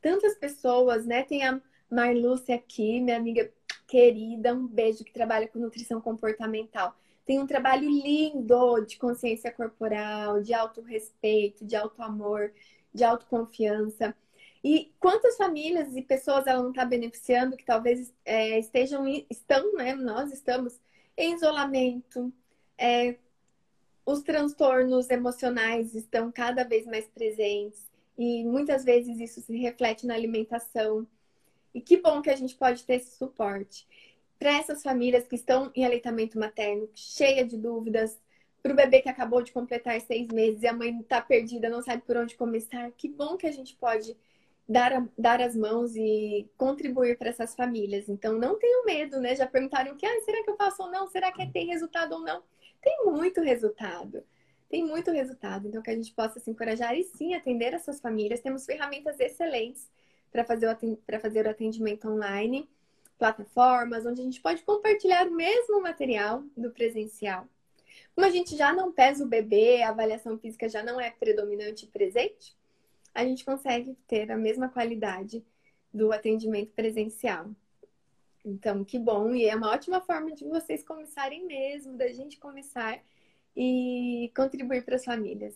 Tantas pessoas, né? Tem a Marlúcia aqui, minha amiga querida, um beijo, que trabalha com nutrição comportamental. Tem um trabalho lindo de consciência corporal, de autorrespeito, de auto-amor, de autoconfiança. E quantas famílias e pessoas ela não está beneficiando que talvez é, estejam, estão, né? Nós estamos em isolamento, é, os transtornos emocionais estão cada vez mais presentes e muitas vezes isso se reflete na alimentação. E que bom que a gente pode ter esse suporte para essas famílias que estão em aleitamento materno, cheia de dúvidas, para o bebê que acabou de completar seis meses e a mãe está perdida, não sabe por onde começar. Que bom que a gente pode dar, dar as mãos e contribuir para essas famílias. Então, não tenham medo, né? Já perguntaram que, ah, será que eu faço ou não? Será que tem resultado ou não? tem muito resultado. Tem muito resultado. Então, que a gente possa se encorajar e sim atender essas famílias. Temos ferramentas excelentes para fazer, o fazer o atendimento online, plataformas onde a gente pode compartilhar o mesmo material do presencial. Como a gente já não pesa o bebê, a avaliação física já não é predominante e presente, a gente consegue ter a mesma qualidade do atendimento presencial. Então, que bom. E é uma ótima forma de vocês começarem mesmo, da gente começar e contribuir para as famílias.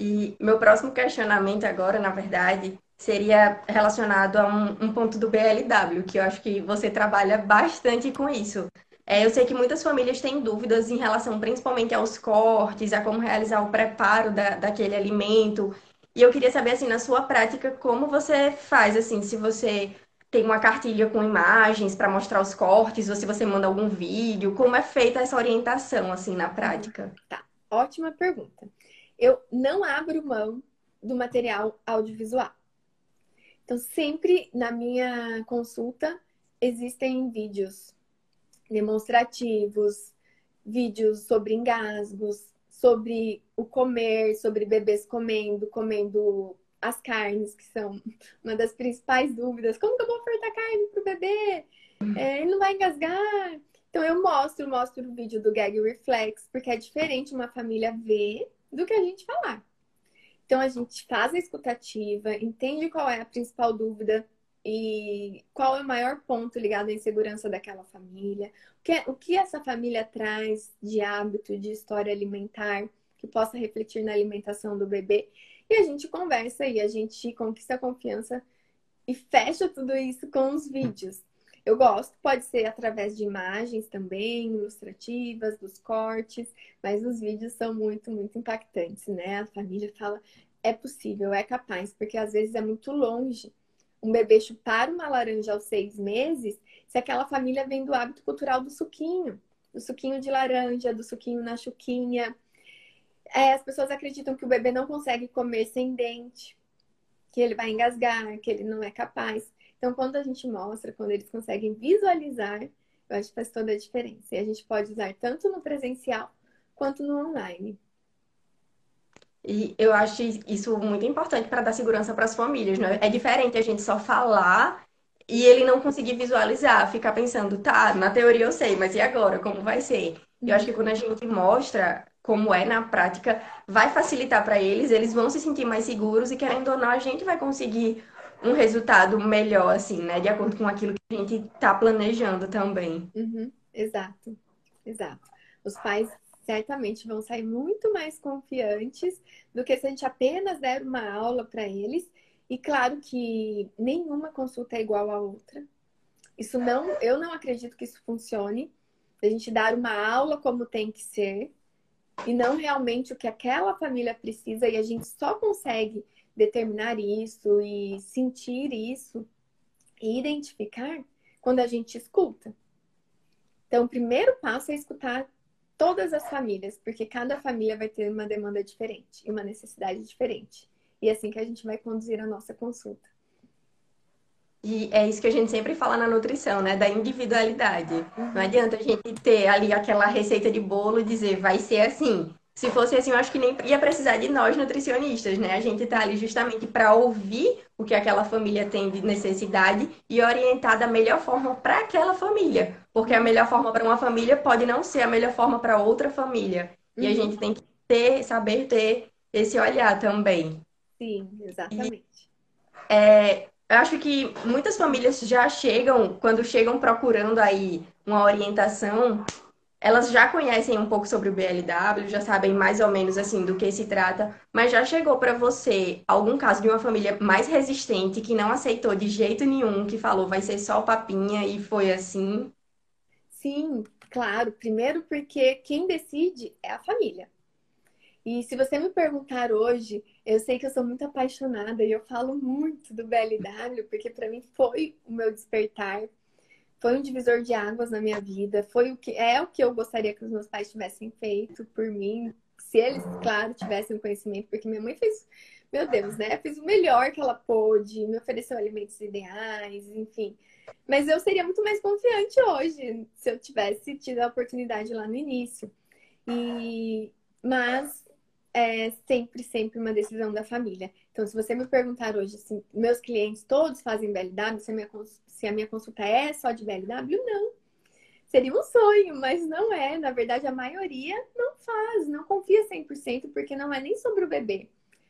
E meu próximo questionamento agora, na verdade, seria relacionado a um, um, ponto do BLW, que eu acho que você trabalha bastante com isso. É, eu sei que muitas famílias têm dúvidas em relação principalmente aos cortes, a como realizar o preparo da, daquele alimento. E eu queria saber, assim, na sua prática, como você faz, assim, se você tem uma cartilha com imagens para mostrar os cortes, ou se você manda algum vídeo, como é feita essa orientação assim na prática? Tá, ótima pergunta. Eu não abro mão do material audiovisual. Então, sempre na minha consulta existem vídeos demonstrativos, vídeos sobre engasgos, sobre o comer, sobre bebês comendo, comendo as carnes, que são uma das principais dúvidas. Como que eu vou ofertar carne pro bebê? É, ele não vai engasgar? Então eu mostro, mostro o vídeo do gag reflex, porque é diferente uma família ver do que a gente falar. Então a gente faz a escutativa, entende qual é a principal dúvida e qual é o maior ponto ligado à insegurança daquela família, o que, o que essa família traz de hábito, de história alimentar, que possa refletir na alimentação do bebê. E a gente conversa e a gente conquista a confiança e fecha tudo isso com os vídeos. Eu gosto, pode ser através de imagens também, ilustrativas, dos cortes, mas os vídeos são muito, muito impactantes, né? A família fala, é possível, é capaz, porque às vezes é muito longe. Um bebê chupar uma laranja aos seis meses, se aquela família vem do hábito cultural do suquinho, do suquinho de laranja, do suquinho na chuquinha, é, as pessoas acreditam que o bebê não consegue comer sem dente, que ele vai engasgar, que ele não é capaz. Então, quando a gente mostra, quando eles conseguem visualizar, eu acho que faz toda a diferença. E a gente pode usar tanto no presencial quanto no online. E eu acho isso muito importante para dar segurança para as famílias, né? É diferente a gente só falar e ele não conseguir visualizar, ficar pensando, tá, na teoria eu sei, mas e agora? Como vai ser? Eu acho que quando a gente mostra como é na prática, vai facilitar para eles, eles vão se sentir mais seguros e querendo ou não, a gente vai conseguir um resultado melhor, assim, né? De acordo com aquilo que a gente está planejando também. Uhum, exato, exato. Os pais certamente vão sair muito mais confiantes do que se a gente apenas der uma aula para eles. E claro que nenhuma consulta é igual à outra. Isso não, eu não acredito que isso funcione. A gente dar uma aula como tem que ser e não realmente o que aquela família precisa e a gente só consegue determinar isso e sentir isso e identificar quando a gente escuta. Então, o primeiro passo é escutar todas as famílias, porque cada família vai ter uma demanda diferente e uma necessidade diferente. E é assim que a gente vai conduzir a nossa consulta. E é isso que a gente sempre fala na nutrição, né? Da individualidade. Não adianta a gente ter ali aquela receita de bolo e dizer vai ser assim. Se fosse assim, eu acho que nem ia precisar de nós nutricionistas, né? A gente tá ali justamente para ouvir o que aquela família tem de necessidade e orientar da melhor forma para aquela família. Porque a melhor forma para uma família pode não ser a melhor forma para outra família. E a uhum. gente tem que ter, saber ter esse olhar também. Sim, exatamente. E, é, eu acho que muitas famílias já chegam, quando chegam procurando aí uma orientação, elas já conhecem um pouco sobre o BLW, já sabem mais ou menos assim do que se trata, mas já chegou para você algum caso de uma família mais resistente que não aceitou de jeito nenhum, que falou vai ser só papinha e foi assim? Sim, claro. Primeiro porque quem decide é a família. E se você me perguntar hoje, eu sei que eu sou muito apaixonada e eu falo muito do BLW, porque para mim foi o meu despertar, foi um divisor de águas na minha vida, foi o que é o que eu gostaria que os meus pais tivessem feito por mim, se eles, claro, tivessem conhecimento, porque minha mãe fez, meu Deus, né? Fez o melhor que ela pôde, me ofereceu alimentos ideais, enfim. Mas eu seria muito mais confiante hoje se eu tivesse tido a oportunidade lá no início. E mas é sempre, sempre uma decisão da família. Então, se você me perguntar hoje assim, meus clientes todos fazem BLW, se a minha, se a minha consulta é só de BLW, não. Seria um sonho, mas não é. Na verdade, a maioria não faz, não confia 100%, porque não é nem sobre o bebê.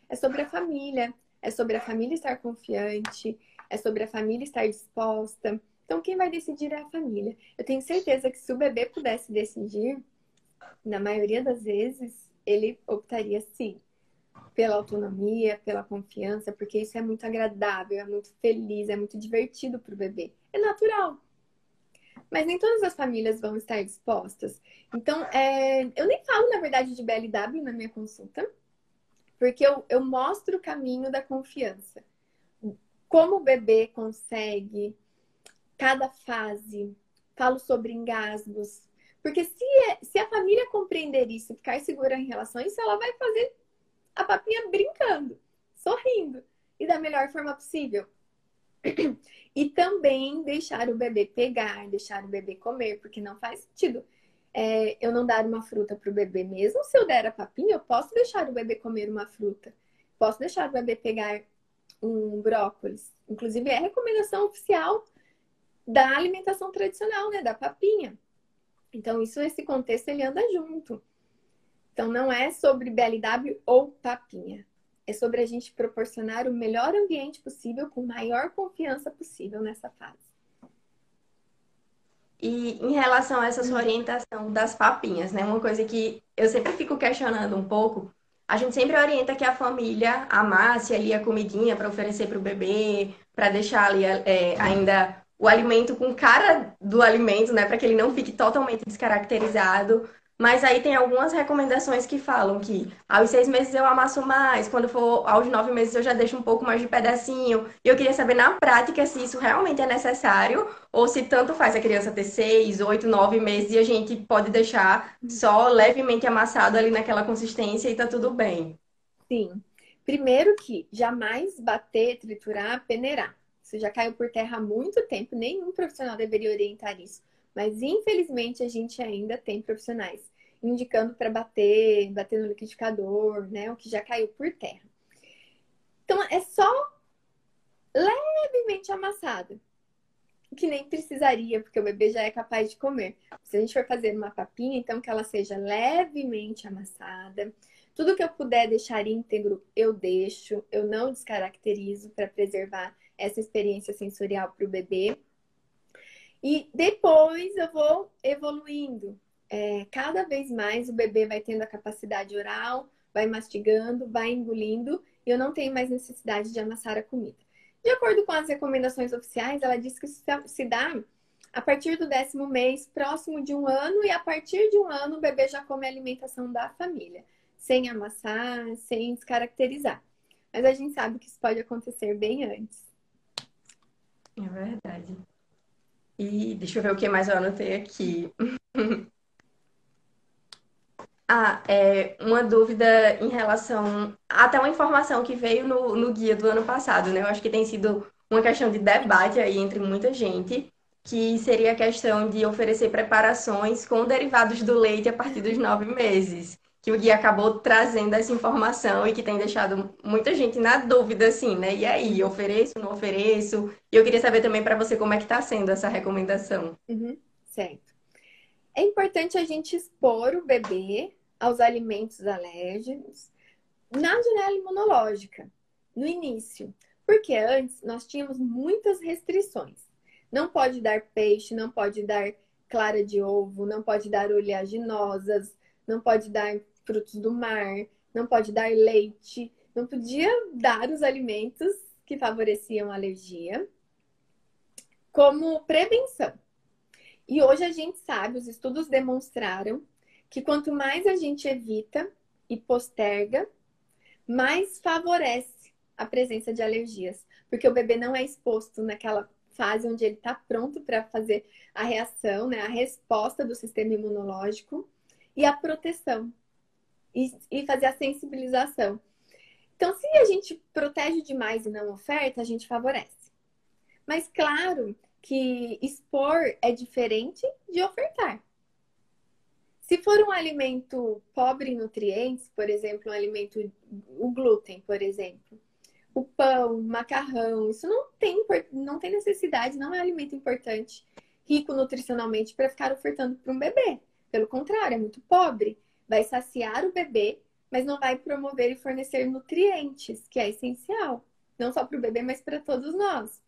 É sobre a família. É sobre a família estar confiante, é sobre a família estar disposta. Então, quem vai decidir é a família. Eu tenho certeza que se o bebê pudesse decidir, na maioria das vezes, ele optaria sim pela autonomia, pela confiança, porque isso é muito agradável, é muito feliz, é muito divertido para o bebê. É natural. Mas nem todas as famílias vão estar dispostas. Então, é... eu nem falo, na verdade, de BLW na minha consulta, porque eu, eu mostro o caminho da confiança. Como o bebê consegue, cada fase, falo sobre engasgos, porque se, é, se a família compreender isso ficar segura em relação a isso, ela vai fazer a papinha brincando, sorrindo e da melhor forma possível. [clears throat] E também deixar o bebê pegar, deixar o bebê comer, porque não faz sentido é, eu não dar uma fruta para o bebê mesmo. Se eu der a papinha, eu posso deixar o bebê comer uma fruta. Posso deixar o bebê pegar um brócolis. Inclusive, é a recomendação oficial da alimentação tradicional, né? Da papinha. Então, isso, esse contexto, ele anda junto. Então, não é sobre BLW ou papinha. É sobre a gente proporcionar o melhor ambiente possível com maior confiança possível nessa fase. E em relação a essa sua orientação das papinhas, né? Uma coisa que eu sempre fico questionando um pouco, a gente sempre orienta que a família amasse ali a comidinha para oferecer para o bebê, para deixar ali é, ainda o alimento com cara do alimento, né, para que ele não fique totalmente descaracterizado. Mas aí tem algumas recomendações que falam que aos seis meses eu amasso mais, quando for aos nove meses eu já deixo um pouco mais de pedacinho. E eu queria saber na prática se isso realmente é necessário ou se tanto faz a criança ter seis, oito, nove meses e a gente pode deixar só levemente amassado ali naquela consistência e tá tudo bem. Sim. Primeiro que jamais bater, triturar, peneirar. Isso já caiu por terra há muito tempo, nenhum profissional deveria orientar isso. Mas infelizmente a gente ainda tem profissionais indicando para bater, bater no liquidificador, né? O que já caiu por terra. Então é só levemente amassado. Que nem precisaria, porque o bebê já é capaz de comer. Se a gente for fazer uma papinha, então que ela seja levemente amassada. Tudo que eu puder deixar íntegro, eu deixo. Eu não descaracterizo para preservar essa experiência sensorial para o bebê. E depois eu vou evoluindo. É, cada vez mais o bebê vai tendo a capacidade oral, vai mastigando, vai engolindo, e eu não tenho mais necessidade de amassar a comida. De acordo com as recomendações oficiais, ela diz que isso se dá a partir do décimo mês, próximo de um ano, e a partir de um ano o bebê já come a alimentação da família, sem amassar, sem descaracterizar. Mas a gente sabe que isso pode acontecer bem antes. É verdade. E deixa eu ver o que mais eu anotei aqui. [laughs] Ah, é uma dúvida em relação. Até uma informação que veio no, no guia do ano passado, né? Eu acho que tem sido uma questão de debate aí entre muita gente, que seria a questão de oferecer preparações com derivados do leite a partir dos nove meses. Que o guia acabou trazendo essa informação e que tem deixado muita gente na dúvida, assim, né? E aí, ofereço, não ofereço? E eu queria saber também para você como é que está sendo essa recomendação. Uhum, certo. É importante a gente expor o bebê aos alimentos alérgicos na janela imunológica, no início. Porque antes nós tínhamos muitas restrições. Não pode dar peixe, não pode dar clara de ovo, não pode dar oleaginosas, não pode dar frutos do mar, não pode dar leite, não podia dar os alimentos que favoreciam alergia como prevenção. E hoje a gente sabe, os estudos demonstraram que quanto mais a gente evita e posterga, mais favorece a presença de alergias, porque o bebê não é exposto naquela fase onde ele está pronto para fazer a reação, né, a resposta do sistema imunológico e a proteção e, e fazer a sensibilização. Então, se a gente protege demais e não oferta, a gente favorece. Mas claro que expor é diferente de ofertar. Se for um alimento pobre em nutrientes, por exemplo, um alimento, o glúten, por exemplo, o pão, o macarrão, isso não tem, não tem necessidade, não é um alimento importante, rico nutricionalmente para ficar ofertando para um bebê. Pelo contrário, é muito pobre. Vai saciar o bebê, mas não vai promover e fornecer nutrientes, que é essencial, não só para o bebê, mas para todos nós.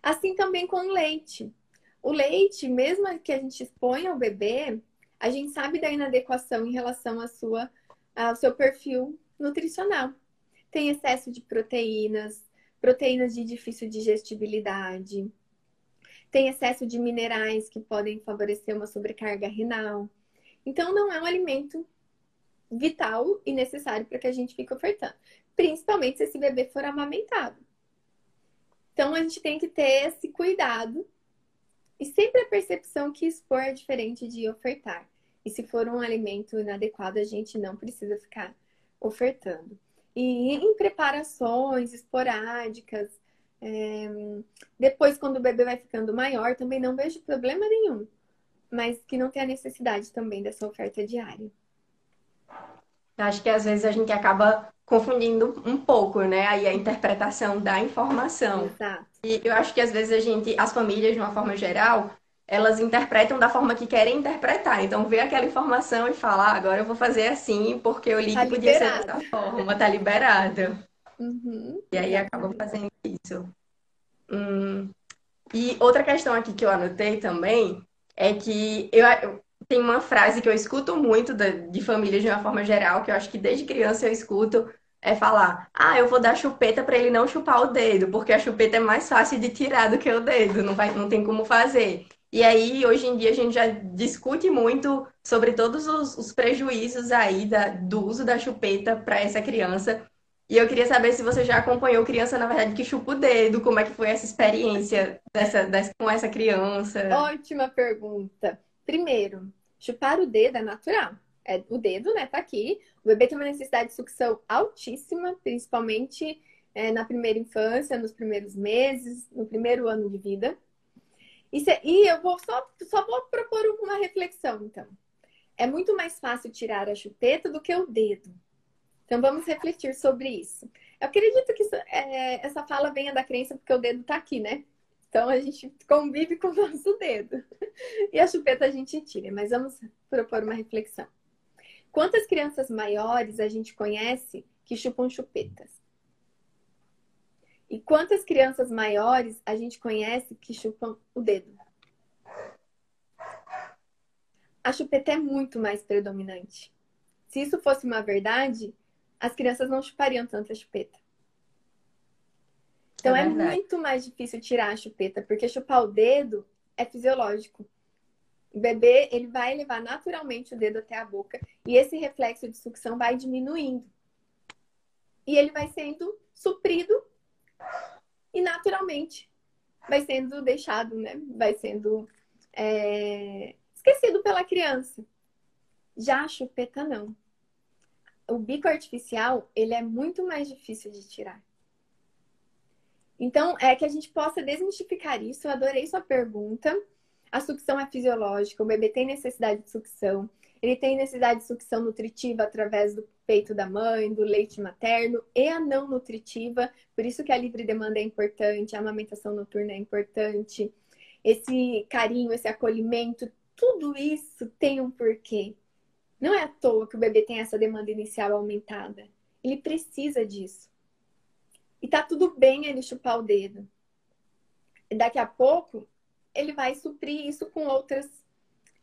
Assim também com o leite. O leite, mesmo que a gente exponha ao bebê, a gente sabe da inadequação em relação à sua, ao seu perfil nutricional. Tem excesso de proteínas, proteínas de difícil digestibilidade, tem excesso de minerais que podem favorecer uma sobrecarga renal. Então, não é um alimento vital e necessário para que a gente fique ofertando, principalmente se esse bebê for amamentado. Então, a gente tem que ter esse cuidado e sempre a percepção que expor é diferente de ofertar. E se for um alimento inadequado, a gente não precisa ficar ofertando. E em preparações esporádicas, é... depois, quando o bebê vai ficando maior, também não vejo problema nenhum. Mas que não tem a necessidade também dessa oferta diária. Acho que às vezes a gente acaba confundindo um pouco, né? Aí a interpretação da informação. Exato. E eu acho que às vezes a gente, as famílias, de uma forma geral, elas interpretam da forma que querem interpretar. Então, vê aquela informação e fala, ah, agora eu vou fazer assim, porque eu li tá que podia liberado. ser dessa forma, tá liberado. Uhum. E aí acabam fazendo isso. Hum. E outra questão aqui que eu anotei também é que eu, eu tem uma frase que eu escuto muito de, de famílias de uma forma geral, que eu acho que desde criança eu escuto, é falar: ah, eu vou dar chupeta para ele não chupar o dedo, porque a chupeta é mais fácil de tirar do que o dedo, não, vai, não tem como fazer. E aí, hoje em dia, a gente já discute muito sobre todos os, os prejuízos aí da, do uso da chupeta para essa criança. E eu queria saber se você já acompanhou criança, na verdade, que chupa o dedo, como é que foi essa experiência dessa, dessa, com essa criança? Ótima pergunta. Primeiro, chupar o dedo é natural. É, o dedo, né, tá aqui. O bebê tem uma necessidade de sucção altíssima, principalmente é, na primeira infância, nos primeiros meses, no primeiro ano de vida. E, e eu vou só, só vou propor uma reflexão, então. É muito mais fácil tirar a chupeta do que o dedo. Então vamos refletir sobre isso. Eu acredito que isso, é, essa fala venha da crença porque o dedo está aqui, né? Então a gente convive com o nosso dedo. E a chupeta a gente tira, mas vamos propor uma reflexão. Quantas crianças maiores a gente conhece que chupam chupetas? E quantas crianças maiores a gente conhece que chupam o dedo? A chupeta é muito mais predominante. Se isso fosse uma verdade, as crianças não chupariam tanta chupeta. Então é, é muito mais difícil tirar a chupeta, porque chupar o dedo é fisiológico. O bebê, ele vai levar naturalmente o dedo até a boca e esse reflexo de sucção vai diminuindo. E ele vai sendo suprido e naturalmente vai sendo deixado, né? Vai sendo é, esquecido pela criança. Já a chupeta não. O bico artificial, ele é muito mais difícil de tirar. Então, é que a gente possa desmistificar isso. Eu adorei sua pergunta. A sucção é fisiológica, o bebê tem necessidade de sucção. Ele tem necessidade de sucção nutritiva através do peito da mãe, do leite materno e a não nutritiva. Por isso que a livre demanda é importante, a amamentação noturna é importante. Esse carinho, esse acolhimento, tudo isso tem um porquê. Não é à toa que o bebê tem essa demanda inicial aumentada. Ele precisa disso. E tá tudo bem ele chupar o dedo. Daqui a pouco, ele vai suprir isso com outras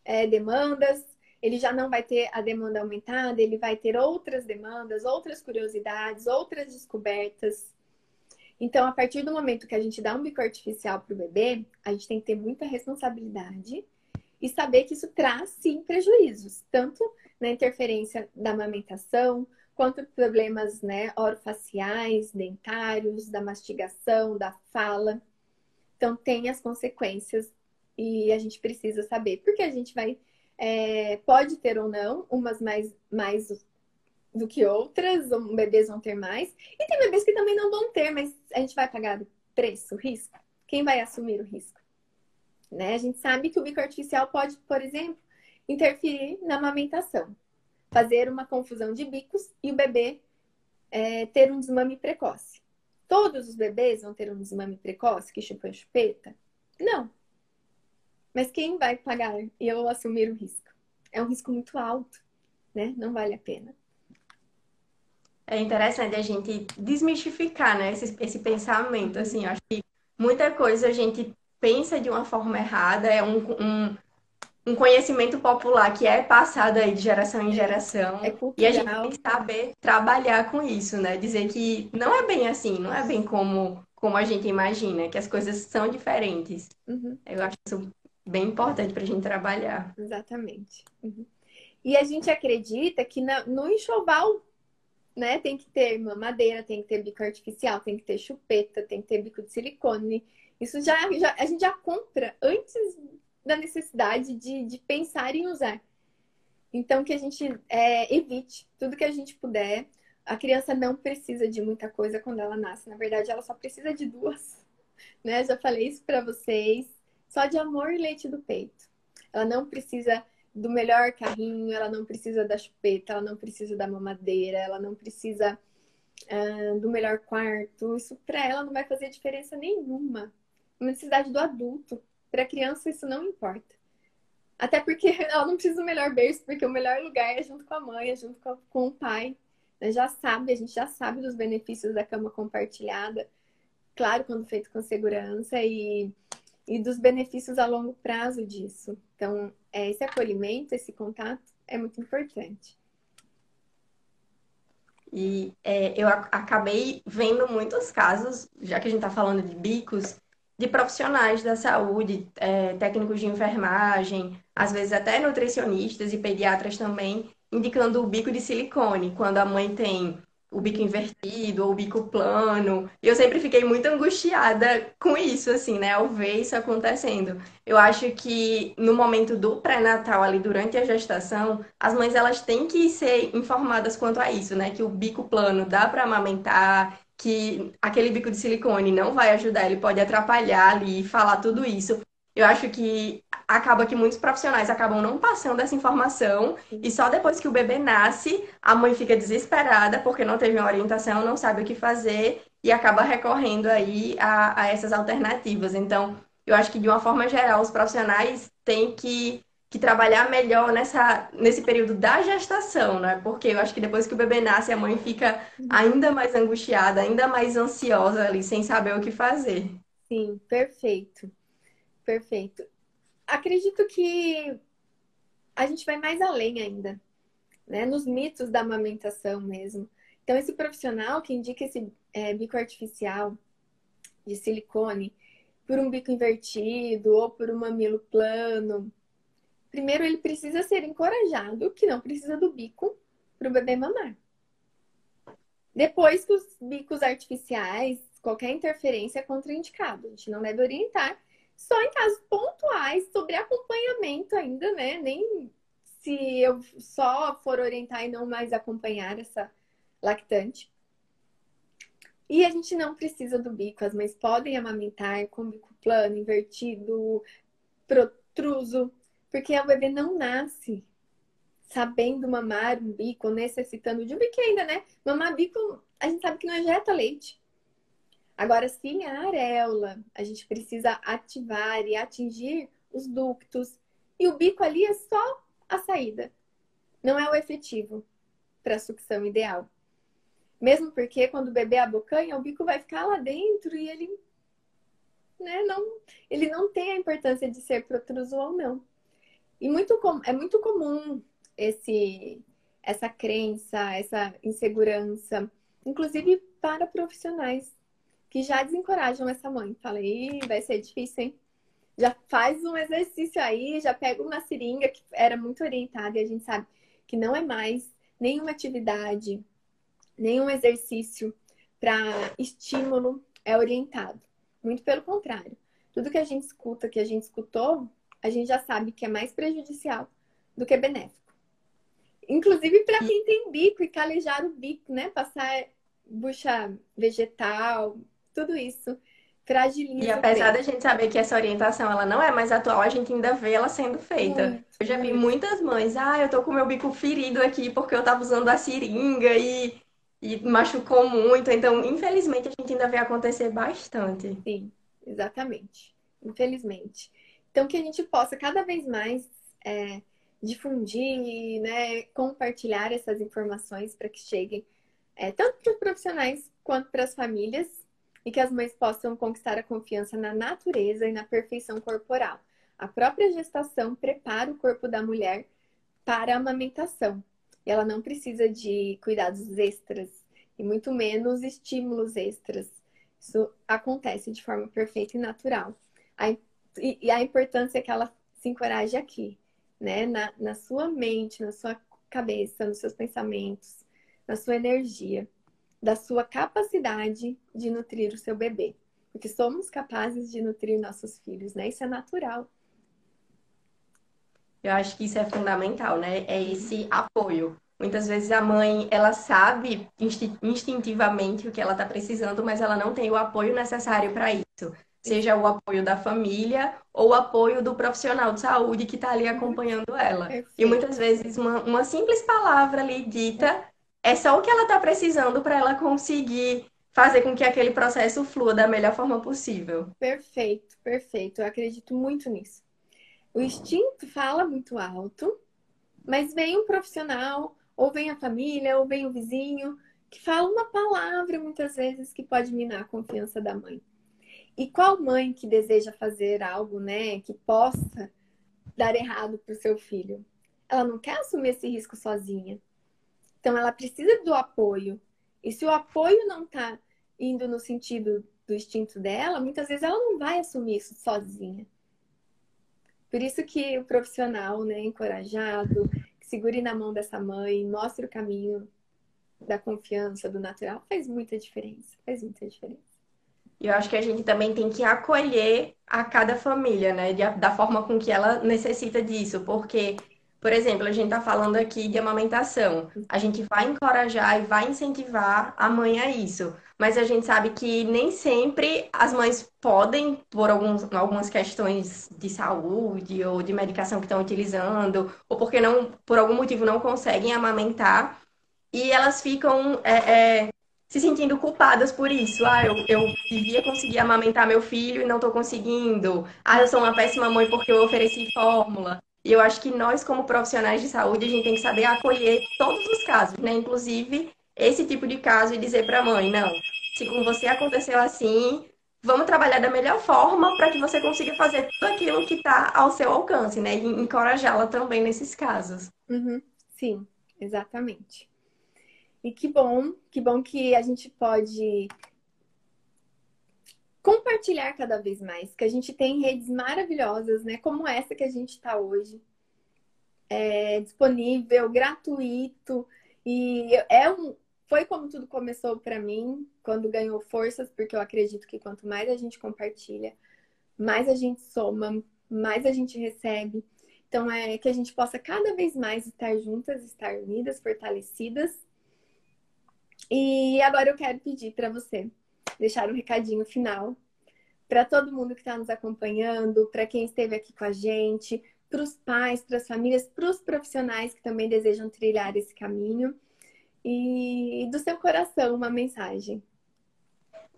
é, demandas. Ele já não vai ter a demanda aumentada, ele vai ter outras demandas, outras curiosidades, outras descobertas. Então, a partir do momento que a gente dá um bico artificial para o bebê, a gente tem que ter muita responsabilidade e saber que isso traz sim prejuízos, tanto na interferência da amamentação, quanto problemas né, orofaciais, dentários, da mastigação, da fala. Então, tem as consequências e a gente precisa saber, porque a gente vai, é, pode ter ou não, umas mais, mais do que outras, bebês vão ter mais, e tem bebês que também não vão ter, mas a gente vai pagar o preço, o risco? Quem vai assumir o risco? Né? A gente sabe que o bico artificial pode, por exemplo, interferir na amamentação, fazer uma confusão de bicos e o bebê é, ter um desmame precoce. Todos os bebês vão ter um desmame precoce que chupam chupeta? Não. Mas quem vai pagar e eu assumir o risco? É um risco muito alto, né? Não vale a pena. É interessante a gente desmistificar, né, esse, esse pensamento, assim, acho que muita coisa a gente pensa de uma forma errada, é um, um, um conhecimento popular que é passado aí de geração em geração. É e a gente tem que saber trabalhar com isso, né? Dizer que não é bem assim, não é bem como, como a gente imagina, que as coisas são diferentes. Uhum. Eu acho isso bem importante para a gente trabalhar. Exatamente. Uhum. E a gente acredita que na, no enxoval né, tem que ter mamadeira, tem que ter bico artificial, tem que ter chupeta, tem que ter bico de silicone. Isso já, já a gente já compra antes da necessidade de, de pensar em usar. Então, que a gente é, evite tudo que a gente puder. A criança não precisa de muita coisa quando ela nasce. Na verdade, ela só precisa de duas. Né? Já falei isso para vocês. Só de amor e leite do peito. Ela não precisa do melhor carrinho, ela não precisa da chupeta, ela não precisa da mamadeira, ela não precisa uh, do melhor quarto. Isso para ela não vai fazer diferença nenhuma uma necessidade do adulto. Para criança, isso não importa. Até porque [laughs] ela não precisa do melhor berço, porque o melhor lugar é junto com a mãe, é junto com, com o pai. Já sabe, a gente já sabe dos benefícios da cama compartilhada. Claro, quando feito com segurança e, e dos benefícios a longo prazo disso. Então, é, esse acolhimento, esse contato é muito importante. E é, eu acabei vendo muitos casos, já que a gente está falando de bicos, de profissionais da saúde, é, técnicos de enfermagem, às vezes até nutricionistas e pediatras também, indicando o bico de silicone, quando a mãe tem o bico invertido ou o bico plano. E eu sempre fiquei muito angustiada com isso, assim, né, ao ver isso acontecendo. Eu acho que no momento do pré-natal, ali durante a gestação, as mães elas têm que ser informadas quanto a isso, né, que o bico plano dá para amamentar, que aquele bico de silicone não vai ajudar, ele pode atrapalhar ali, falar tudo isso. Eu acho que acaba que muitos profissionais acabam não passando essa informação e só depois que o bebê nasce, a mãe fica desesperada porque não teve uma orientação, não sabe o que fazer e acaba recorrendo aí a, a essas alternativas. Então, eu acho que de uma forma geral, os profissionais têm que que trabalhar melhor nessa, nesse período da gestação, né? Porque eu acho que depois que o bebê nasce, a mãe fica ainda mais angustiada, ainda mais ansiosa ali, sem saber o que fazer. Sim, perfeito. Perfeito. Acredito que a gente vai mais além ainda, né? Nos mitos da amamentação mesmo. Então, esse profissional que indica esse é, bico artificial de silicone, por um bico invertido ou por um mamilo plano. Primeiro, ele precisa ser encorajado, que não precisa do bico para o bebê mamar. Depois que os bicos artificiais, qualquer interferência é contraindicado. A gente não deve orientar só em casos pontuais sobre acompanhamento ainda, né? Nem se eu só for orientar e não mais acompanhar essa lactante. E a gente não precisa do bico. As mães podem amamentar com bico plano, invertido, protruso, porque o bebê não nasce sabendo mamar um bico, necessitando de um bico ainda, né? Mamar bico, a gente sabe que não ejeta leite. Agora, sim, a areola, a gente precisa ativar e atingir os ductos. E o bico ali é só a saída. Não é o efetivo para a sucção ideal. Mesmo porque quando o bebê abocanha, o bico vai ficar lá dentro e ele, né, não, ele não tem a importância de ser protruso ou não. E muito, é muito comum esse, essa crença, essa insegurança, inclusive para profissionais que já desencorajam essa mãe. Falei, vai ser difícil, hein? Já faz um exercício aí, já pega uma seringa que era muito orientada e a gente sabe que não é mais nenhuma atividade nenhum exercício para estímulo é orientado. Muito pelo contrário. Tudo que a gente escuta, que a gente escutou, a gente já sabe que é mais prejudicial do que benéfico. Inclusive para quem tem bico e calejar o bico, né? Passar bucha vegetal, tudo isso fragiliza. E apesar da gente saber que essa orientação ela não é mais atual, a gente ainda vê ela sendo feita. Muito, eu já vi muitas mães, ah, eu tô com meu bico ferido aqui porque eu tava usando a seringa e e machucou muito. Então, infelizmente, a gente ainda vê acontecer bastante. Sim, exatamente. Infelizmente. Então, que a gente possa cada vez mais é, difundir, né, compartilhar essas informações para que cheguem é, tanto para os profissionais quanto para as famílias e que as mães possam conquistar a confiança na natureza e na perfeição corporal. A própria gestação prepara o corpo da mulher para a amamentação ela não precisa de cuidados extras e muito menos estímulos extras. Isso acontece de forma perfeita e natural. A, e, e, a importância é que ela se encoraje aqui, né? Na, na sua mente, na sua cabeça, nos seus pensamentos, na sua energia, da sua capacidade de nutrir o seu bebê. Porque somos capazes de nutrir nossos filhos, né? Isso é natural. Eu acho que isso é fundamental, né? É esse apoio. Muitas vezes a mãe, ela sabe instintivamente o que ela está precisando, mas ela não tem o apoio necessário para isso. Seja o apoio da família ou o apoio do profissional de saúde que está ali acompanhando ela. E muitas vezes uma, uma simples palavra ali dita é só o que ela está precisando para ela conseguir fazer com que aquele processo flua da melhor forma possível. Perfeito, perfeito. Eu acredito muito nisso. O instinto fala muito alto, mas vem um profissional, ou vem a família, ou vem o vizinho, que fala uma palavra muitas vezes que pode minar a confiança da mãe. E qual mãe que deseja fazer algo, né, que possa dar errado para o seu filho? Ela não quer assumir esse risco sozinha. Então ela precisa do apoio. E se o apoio não está indo no sentido do instinto dela, muitas vezes ela não vai assumir isso sozinha. Por isso que o profissional, né, encorajado, que segure na mão dessa mãe, mostre o caminho da confiança, do natural, faz muita diferença. Faz muita diferença. E eu acho que a gente também tem que acolher a cada família, né? Da forma com que ela necessita disso. Porque, por exemplo, a gente está falando aqui de amamentação. A gente vai encorajar e vai incentivar a mãe a isso mas a gente sabe que nem sempre as mães podem, por alguns, algumas questões de saúde ou de medicação que estão utilizando, ou porque não, por algum motivo não conseguem amamentar, e elas ficam é, é, se sentindo culpadas por isso. Ah, eu, eu devia conseguir amamentar meu filho e não estou conseguindo. Ah, eu sou uma péssima mãe porque eu ofereci fórmula. E eu acho que nós, como profissionais de saúde, a gente tem que saber acolher todos os casos, né? Inclusive esse tipo de caso e dizer para a mãe, não, se com você aconteceu assim, vamos trabalhar da melhor forma para que você consiga fazer tudo aquilo que está ao seu alcance, né? E encorajá-la também nesses casos. Uhum. Sim, exatamente. E que bom, que bom que a gente pode compartilhar cada vez mais, que a gente tem redes maravilhosas, né? Como essa que a gente está hoje. É disponível, gratuito. E é um, foi como tudo começou para mim, quando ganhou forças, porque eu acredito que quanto mais a gente compartilha, mais a gente soma, mais a gente recebe. Então é que a gente possa cada vez mais estar juntas, estar unidas, fortalecidas. E agora eu quero pedir para você deixar um recadinho final para todo mundo que está nos acompanhando, para quem esteve aqui com a gente, para os pais, para as famílias, para os profissionais que também desejam trilhar esse caminho. E do seu coração, uma mensagem.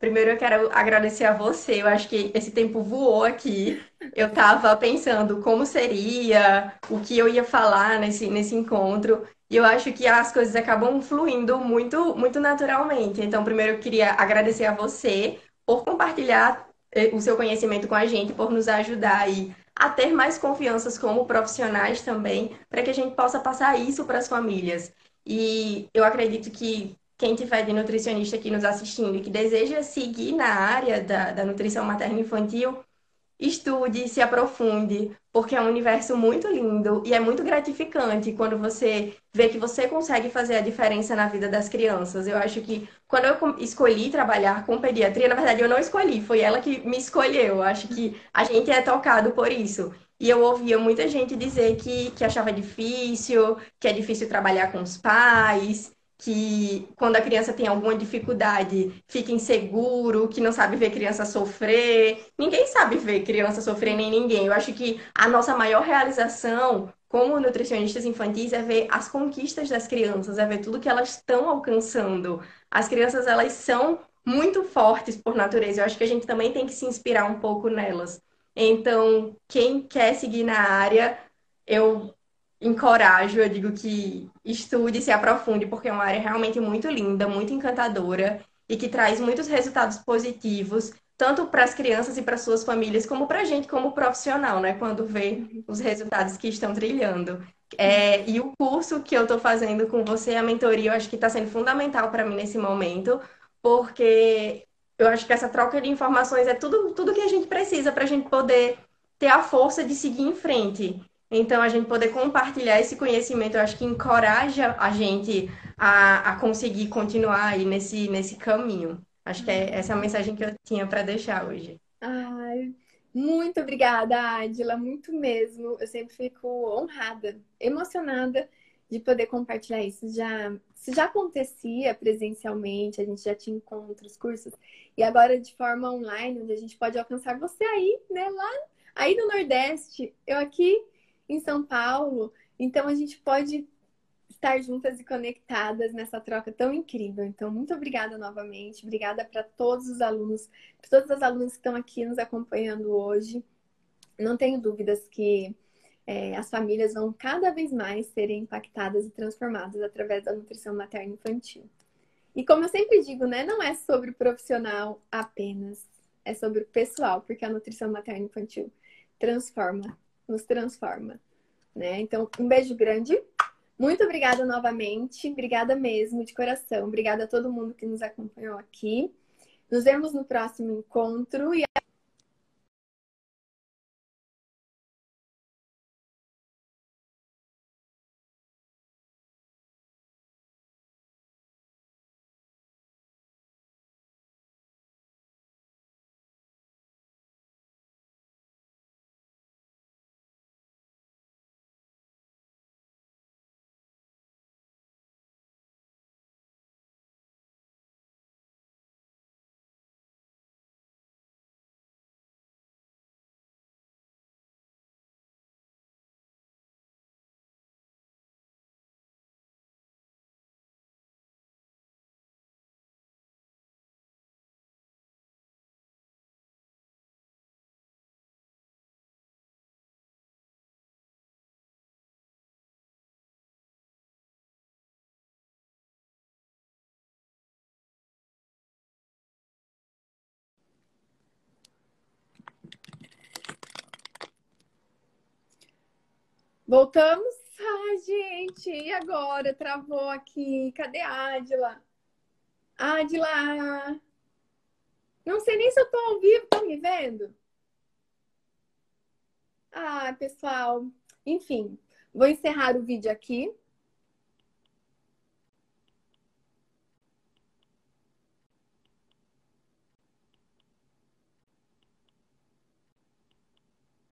Primeiro eu quero agradecer a você. Eu acho que esse tempo voou aqui. Eu estava pensando como seria, o que eu ia falar nesse, nesse encontro. E eu acho que as coisas acabam fluindo muito, muito naturalmente. Então, primeiro eu queria agradecer a você por compartilhar eh, o seu conhecimento com a gente, por nos ajudar aí a ter mais confianças como profissionais também, para que a gente possa passar isso para as famílias. E eu acredito que quem tiver de nutricionista aqui nos assistindo e que deseja seguir na área da, da nutrição materna infantil, estude, se aprofunde, porque é um universo muito lindo e é muito gratificante quando você vê que você consegue fazer a diferença na vida das crianças. Eu acho que quando eu escolhi trabalhar com pediatria, na verdade eu não escolhi, foi ela que me escolheu. Eu acho que a gente é tocado por isso. E eu ouvia muita gente dizer que, que achava difícil, que é difícil trabalhar com os pais, que quando a criança tem alguma dificuldade, fica inseguro, que não sabe ver criança sofrer. Ninguém sabe ver criança sofrer, nem ninguém. Eu acho que a nossa maior realização como nutricionistas infantis é ver as conquistas das crianças, é ver tudo que elas estão alcançando. As crianças, elas são muito fortes por natureza. Eu acho que a gente também tem que se inspirar um pouco nelas. Então, quem quer seguir na área, eu encorajo, eu digo que estude, se aprofunde, porque é uma área realmente muito linda, muito encantadora e que traz muitos resultados positivos, tanto para as crianças e para suas famílias, como para a gente como profissional, né? Quando vê os resultados que estão trilhando. É, e o curso que eu estou fazendo com você, a mentoria, eu acho que está sendo fundamental para mim nesse momento, porque eu acho que essa troca de informações é tudo, tudo que a gente precisa para a gente poder ter a força de seguir em frente. Então, a gente poder compartilhar esse conhecimento, eu acho que encoraja a gente a, a conseguir continuar aí nesse, nesse caminho. Acho que é essa é a mensagem que eu tinha para deixar hoje. Ai, muito obrigada, Adila, muito mesmo. Eu sempre fico honrada, emocionada de poder compartilhar isso. Já, isso já acontecia presencialmente, a gente já tinha encontros, cursos, e agora de forma online, onde a gente pode alcançar você aí, né, lá aí no Nordeste, eu aqui em São Paulo. Então a gente pode estar juntas e conectadas nessa troca tão incrível. Então, muito obrigada novamente. Obrigada para todos os alunos, para todas as alunas que estão aqui nos acompanhando hoje. Não tenho dúvidas que é, as famílias vão cada vez mais serem impactadas e transformadas através da nutrição materna infantil. E como eu sempre digo, né, não é sobre o profissional apenas, é sobre o pessoal, porque a nutrição materna infantil transforma nos transforma. Né? Então, um beijo grande. Muito obrigada novamente. Obrigada mesmo, de coração. Obrigada a todo mundo que nos acompanhou aqui. Nos vemos no próximo encontro e Voltamos? Ai, gente, e agora? Travou aqui. Cadê a Adila? Adila! Não sei nem se eu tô ao vivo, me vendo? Ah, pessoal, enfim, vou encerrar o vídeo aqui.